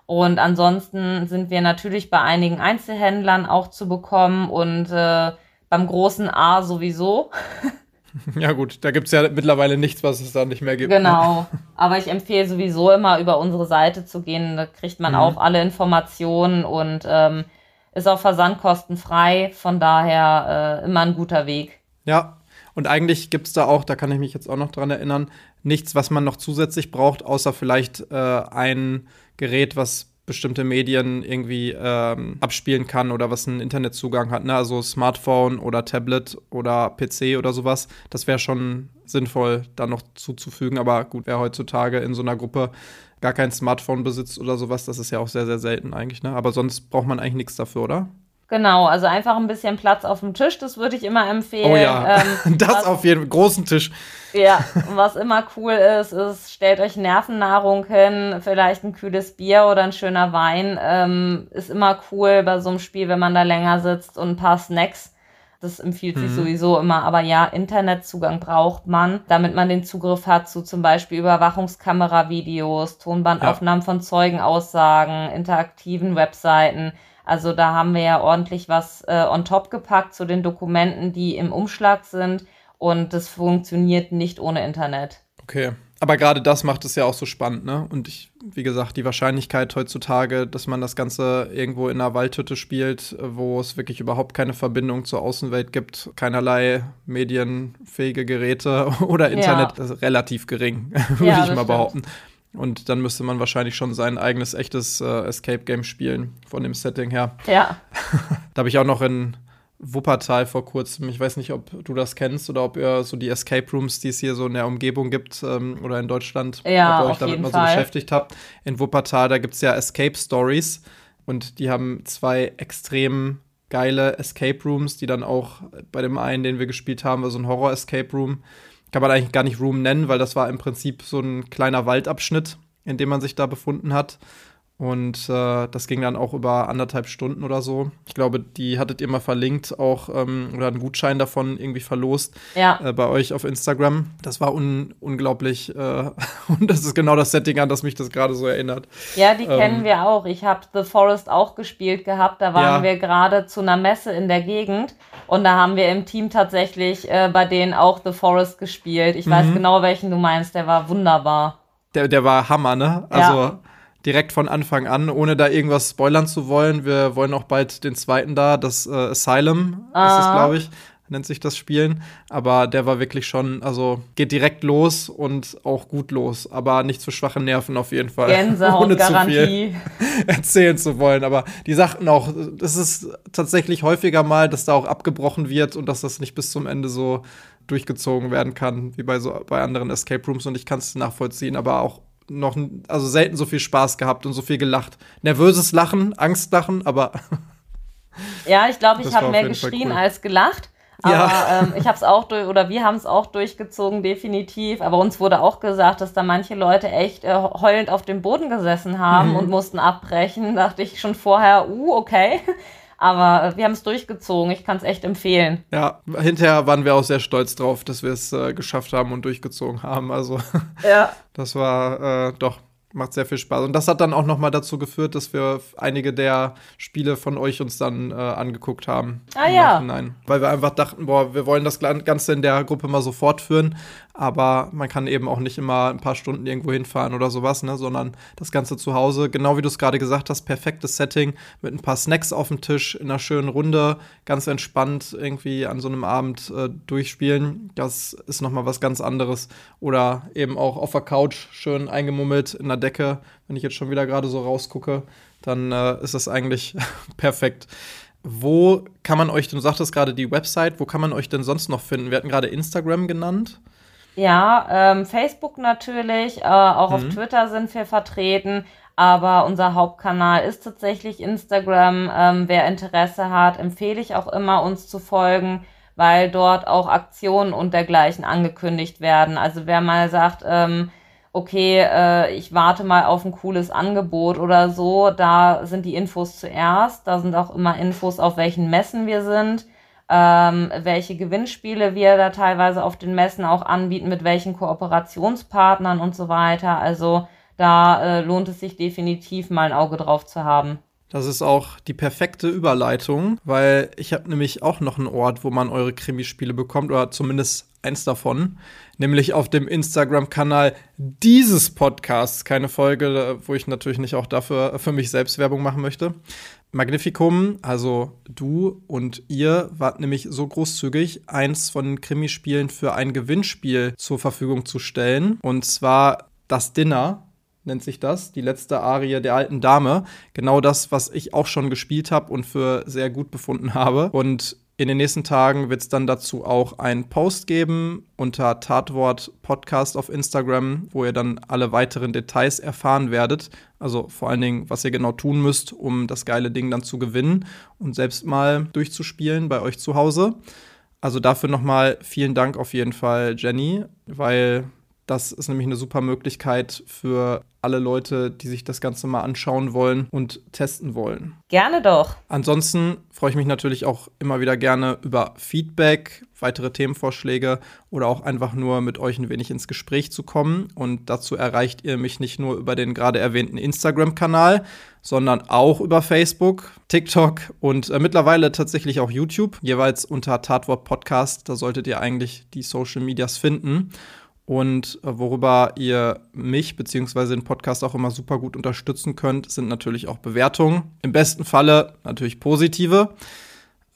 Und ansonsten sind wir natürlich bei einigen Einzelhändlern auch zu bekommen und äh, beim großen A sowieso. (laughs) (laughs) Ja, gut, da gibt es ja mittlerweile nichts, was es da nicht mehr gibt. Ne? Genau. Aber ich empfehle sowieso immer über unsere Seite zu gehen. Da kriegt man mhm. auch alle Informationen und ähm, ist auch versandkostenfrei. Von daher äh, immer ein guter Weg. Ja, und eigentlich gibt es da auch, da kann ich mich jetzt auch noch dran erinnern, nichts, was man noch zusätzlich braucht, außer vielleicht äh, ein Gerät, was bestimmte Medien irgendwie ähm, abspielen kann oder was einen Internetzugang hat, ne? also Smartphone oder Tablet oder PC oder sowas. Das wäre schon sinnvoll, da noch zuzufügen. Aber gut, wer heutzutage in so einer Gruppe gar kein Smartphone besitzt oder sowas, das ist ja auch sehr, sehr selten eigentlich. Ne? Aber sonst braucht man eigentlich nichts dafür, oder? Genau, also einfach ein bisschen Platz auf dem Tisch, das würde ich immer empfehlen. Oh ja, ähm, (laughs) das was, auf jeden großen Tisch. Ja, was immer cool ist, ist, stellt euch Nervennahrung hin, vielleicht ein kühles Bier oder ein schöner Wein. Ähm, ist immer cool bei so einem Spiel, wenn man da länger sitzt und ein paar Snacks. Das empfiehlt sich mhm. sowieso immer. Aber ja, Internetzugang braucht man, damit man den Zugriff hat zu zum Beispiel Überwachungskamera-Videos, Tonbandaufnahmen ja. von Zeugenaussagen, interaktiven Webseiten. Also da haben wir ja ordentlich was äh, on top gepackt zu den Dokumenten, die im Umschlag sind. Und das funktioniert nicht ohne Internet. Okay. Aber gerade das macht es ja auch so spannend, ne? Und ich, wie gesagt, die Wahrscheinlichkeit heutzutage, dass man das Ganze irgendwo in einer Waldhütte spielt, wo es wirklich überhaupt keine Verbindung zur Außenwelt gibt, keinerlei medienfähige Geräte (laughs) oder Internet, ja. ist relativ gering, (laughs) würde ja, ich mal stimmt. behaupten. Und dann müsste man wahrscheinlich schon sein eigenes echtes äh, Escape-Game spielen, von dem Setting her. Ja. (laughs) da habe ich auch noch in Wuppertal vor kurzem, ich weiß nicht, ob du das kennst oder ob ihr so die Escape Rooms, die es hier so in der Umgebung gibt ähm, oder in Deutschland, ja, ob ihr euch damit mal so Fall. beschäftigt habt. In Wuppertal, da gibt es ja Escape Stories und die haben zwei extrem geile Escape Rooms, die dann auch bei dem einen, den wir gespielt haben, war so ein Horror-Escape Room kann man eigentlich gar nicht Room nennen, weil das war im Prinzip so ein kleiner Waldabschnitt, in dem man sich da befunden hat. Und äh, das ging dann auch über anderthalb Stunden oder so. Ich glaube, die hattet ihr mal verlinkt, auch ähm, oder einen Gutschein davon irgendwie verlost ja. äh, bei euch auf Instagram. Das war un unglaublich. Äh, (laughs) und das ist genau das Setting, an das mich das gerade so erinnert. Ja, die ähm, kennen wir auch. Ich habe The Forest auch gespielt gehabt. Da waren ja. wir gerade zu einer Messe in der Gegend. Und da haben wir im Team tatsächlich äh, bei denen auch The Forest gespielt. Ich mhm. weiß genau, welchen du meinst. Der war wunderbar. Der, der war Hammer, ne? Also. Ja direkt von Anfang an, ohne da irgendwas spoilern zu wollen. Wir wollen auch bald den zweiten da, das äh, Asylum, ah. ist es, glaube ich, nennt sich das Spielen. Aber der war wirklich schon, also geht direkt los und auch gut los, aber nicht zu schwache Nerven auf jeden Fall. Gänsehaut, (laughs) ohne Garantie. zu viel (laughs) erzählen zu wollen. Aber die sagten auch, es ist tatsächlich häufiger mal, dass da auch abgebrochen wird und dass das nicht bis zum Ende so durchgezogen werden kann, wie bei so bei anderen Escape Rooms und ich kann es nachvollziehen, aber auch noch also selten so viel Spaß gehabt und so viel gelacht. Nervöses Lachen, Angstlachen, aber (laughs) Ja, ich glaube, ich habe mehr geschrien cool. als gelacht. Aber ja. ähm, ich habe es auch durch, oder wir haben es auch durchgezogen, definitiv. Aber uns wurde auch gesagt, dass da manche Leute echt äh, heulend auf dem Boden gesessen haben mhm. und mussten abbrechen. Da dachte ich schon vorher, uh, okay. Aber äh, wir haben es durchgezogen. Ich kann es echt empfehlen. Ja, hinterher waren wir auch sehr stolz drauf, dass wir es äh, geschafft haben und durchgezogen haben. Also, (laughs) ja. das war äh, doch macht sehr viel Spaß. Und das hat dann auch noch mal dazu geführt, dass wir einige der Spiele von euch uns dann äh, angeguckt haben. Ah ja. Nein, weil wir einfach dachten, boah, wir wollen das Ganze in der Gruppe mal so fortführen aber man kann eben auch nicht immer ein paar Stunden irgendwo hinfahren oder sowas, ne, sondern das Ganze zu Hause, genau wie du es gerade gesagt hast, perfektes Setting mit ein paar Snacks auf dem Tisch in einer schönen Runde, ganz entspannt irgendwie an so einem Abend äh, durchspielen. Das ist noch mal was ganz anderes oder eben auch auf der Couch schön eingemummelt in der Decke, wenn ich jetzt schon wieder gerade so rausgucke, dann äh, ist das eigentlich (laughs) perfekt. Wo kann man euch, du sagtest gerade die Website, wo kann man euch denn sonst noch finden? Wir hatten gerade Instagram genannt. Ja, ähm, Facebook natürlich, äh, auch mhm. auf Twitter sind wir vertreten, aber unser Hauptkanal ist tatsächlich Instagram. Ähm, wer Interesse hat, empfehle ich auch immer, uns zu folgen, weil dort auch Aktionen und dergleichen angekündigt werden. Also wer mal sagt, ähm, okay, äh, ich warte mal auf ein cooles Angebot oder so, da sind die Infos zuerst. Da sind auch immer Infos, auf welchen Messen wir sind ähm, welche Gewinnspiele wir da teilweise auf den Messen auch anbieten, mit welchen Kooperationspartnern und so weiter. Also da äh, lohnt es sich definitiv mal ein Auge drauf zu haben. Das ist auch die perfekte Überleitung, weil ich habe nämlich auch noch einen Ort, wo man eure Krimispiele bekommt oder zumindest eins davon, nämlich auf dem Instagram-Kanal dieses Podcasts. Keine Folge, wo ich natürlich nicht auch dafür für mich selbst Werbung machen möchte. Magnificum, also du und ihr wart nämlich so großzügig, eins von den Krimispielen für ein Gewinnspiel zur Verfügung zu stellen. Und zwar das Dinner nennt sich das, die letzte Arie der alten Dame. Genau das, was ich auch schon gespielt habe und für sehr gut befunden habe. Und in den nächsten Tagen wird es dann dazu auch einen Post geben unter Tatwort Podcast auf Instagram, wo ihr dann alle weiteren Details erfahren werdet. Also vor allen Dingen, was ihr genau tun müsst, um das geile Ding dann zu gewinnen und selbst mal durchzuspielen bei euch zu Hause. Also dafür nochmal vielen Dank auf jeden Fall, Jenny, weil das ist nämlich eine super Möglichkeit für alle Leute, die sich das Ganze mal anschauen wollen und testen wollen. Gerne doch. Ansonsten freue ich mich natürlich auch immer wieder gerne über Feedback, weitere Themenvorschläge oder auch einfach nur mit euch ein wenig ins Gespräch zu kommen. Und dazu erreicht ihr mich nicht nur über den gerade erwähnten Instagram-Kanal, sondern auch über Facebook, TikTok und äh, mittlerweile tatsächlich auch YouTube, jeweils unter Tatwort Podcast. Da solltet ihr eigentlich die Social Medias finden. Und äh, worüber ihr mich bzw. den Podcast auch immer super gut unterstützen könnt, sind natürlich auch Bewertungen. Im besten Falle natürlich positive,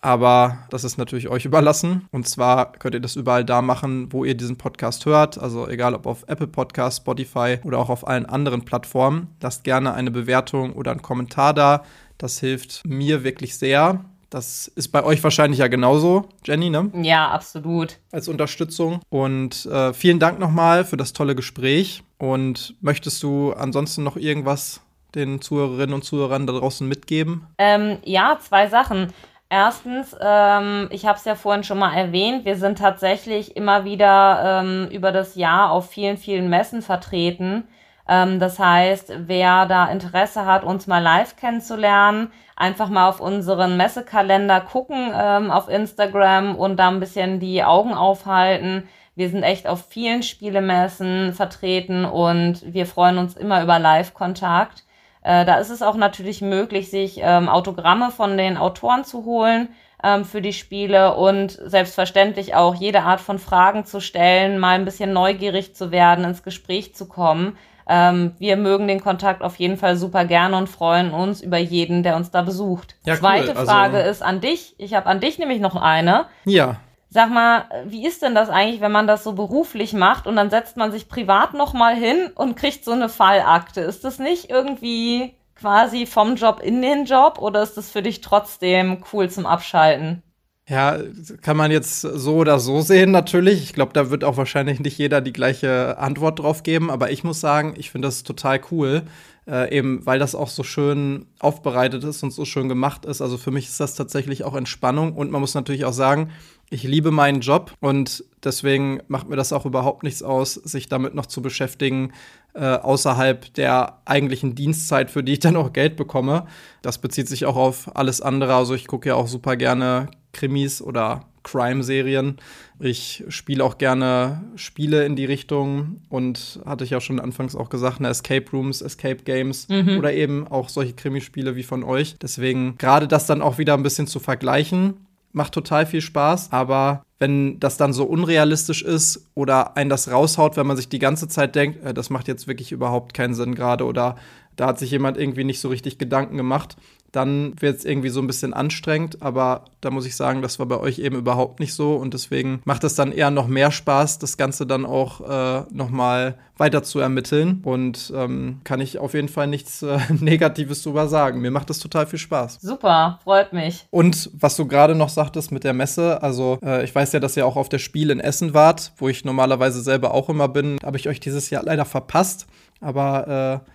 aber das ist natürlich euch überlassen. Und zwar könnt ihr das überall da machen, wo ihr diesen Podcast hört. Also egal ob auf Apple Podcast, Spotify oder auch auf allen anderen Plattformen. Lasst gerne eine Bewertung oder einen Kommentar da. Das hilft mir wirklich sehr. Das ist bei euch wahrscheinlich ja genauso, Jenny, ne? Ja, absolut. Als Unterstützung. Und äh, vielen Dank nochmal für das tolle Gespräch. Und möchtest du ansonsten noch irgendwas den Zuhörerinnen und Zuhörern da draußen mitgeben? Ähm, ja, zwei Sachen. Erstens, ähm, ich habe es ja vorhin schon mal erwähnt, wir sind tatsächlich immer wieder ähm, über das Jahr auf vielen, vielen Messen vertreten. Ähm, das heißt, wer da Interesse hat, uns mal live kennenzulernen, einfach mal auf unseren Messekalender gucken ähm, auf Instagram und da ein bisschen die Augen aufhalten. Wir sind echt auf vielen Spielemessen vertreten und wir freuen uns immer über Live-Kontakt. Äh, da ist es auch natürlich möglich, sich ähm, Autogramme von den Autoren zu holen ähm, für die Spiele und selbstverständlich auch jede Art von Fragen zu stellen, mal ein bisschen neugierig zu werden, ins Gespräch zu kommen. Ähm, wir mögen den Kontakt auf jeden Fall super gerne und freuen uns über jeden, der uns da besucht. Ja, Zweite cool. Frage also, ist an dich. Ich habe an dich nämlich noch eine. Ja. Sag mal, wie ist denn das eigentlich, wenn man das so beruflich macht und dann setzt man sich privat noch mal hin und kriegt so eine Fallakte? Ist das nicht irgendwie quasi vom Job in den Job oder ist das für dich trotzdem cool zum Abschalten? Ja, kann man jetzt so oder so sehen, natürlich. Ich glaube, da wird auch wahrscheinlich nicht jeder die gleiche Antwort drauf geben. Aber ich muss sagen, ich finde das total cool, äh, eben weil das auch so schön aufbereitet ist und so schön gemacht ist. Also für mich ist das tatsächlich auch Entspannung. Und man muss natürlich auch sagen, Ich liebe meinen Job und deswegen macht mir das auch überhaupt nichts aus, sich damit noch zu beschäftigen, äh, außerhalb der eigentlichen Dienstzeit, für die ich dann auch Geld bekomme. Das bezieht sich auch auf alles andere. Also ich gucke ja auch super gerne Krimis oder Crime-Serien. Ich spiele auch gerne Spiele in die Richtung und hatte ich ja schon anfangs auch gesagt, ne, Escape Rooms, Escape Games mhm. oder eben auch solche Krimispiele wie von euch. Deswegen gerade das dann auch wieder ein bisschen zu vergleichen, macht total viel Spaß, aber wenn das dann so unrealistisch ist oder ein das raushaut, wenn man sich die ganze Zeit denkt, äh, das macht jetzt wirklich überhaupt keinen Sinn gerade oder da hat sich jemand irgendwie nicht so richtig Gedanken gemacht, dann wird es irgendwie so ein bisschen anstrengend. Aber da muss ich sagen, das war bei euch eben überhaupt nicht so. Und deswegen macht es dann eher noch mehr Spaß, das Ganze dann auch äh, nochmal weiter zu ermitteln. Und ähm, kann ich auf jeden Fall nichts äh, (laughs) Negatives drüber sagen. Mir macht das total viel Spaß. Super, freut mich. Und was du gerade noch sagtest mit der Messe, also äh, ich weiß ja, dass ihr auch auf der Spiel in Essen wart, wo ich normalerweise selber auch immer bin. Habe ich euch dieses Jahr leider verpasst. Aber äh,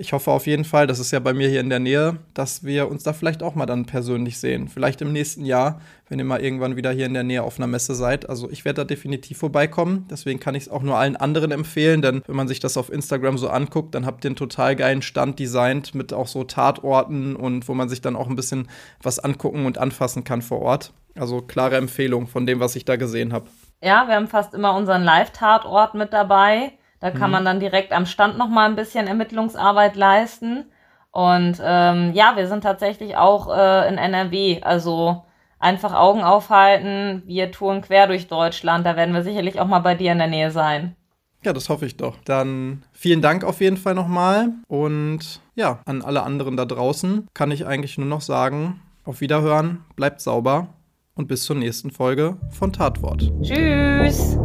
ich hoffe auf jeden Fall, das ist ja bei mir hier in der Nähe, dass wir uns da vielleicht auch mal dann persönlich sehen. Vielleicht im nächsten Jahr, wenn ihr mal irgendwann wieder hier in der Nähe auf einer Messe seid. Also ich werde da definitiv vorbeikommen. Deswegen kann ich es auch nur allen anderen empfehlen, denn wenn man sich das auf Instagram so anguckt, dann habt ihr einen total geilen Stand designt mit auch so Tatorten und wo man sich dann auch ein bisschen was angucken und anfassen kann vor Ort. Also klare Empfehlung von dem, was ich da gesehen habe. Ja, wir haben fast immer unseren Live-Tatort mit dabei. Da kann mhm. man dann direkt am Stand noch mal ein bisschen Ermittlungsarbeit leisten. Und ähm, ja, wir sind tatsächlich auch äh, in NRW. Also einfach Augen aufhalten. Wir touren quer durch Deutschland. Da werden wir sicherlich auch mal bei dir in der Nähe sein. Ja, das hoffe ich doch. Dann vielen Dank auf jeden Fall nochmal. Und ja, an alle anderen da draußen kann ich eigentlich nur noch sagen, auf Wiederhören, bleibt sauber und bis zur nächsten Folge von Tatwort. Tschüss.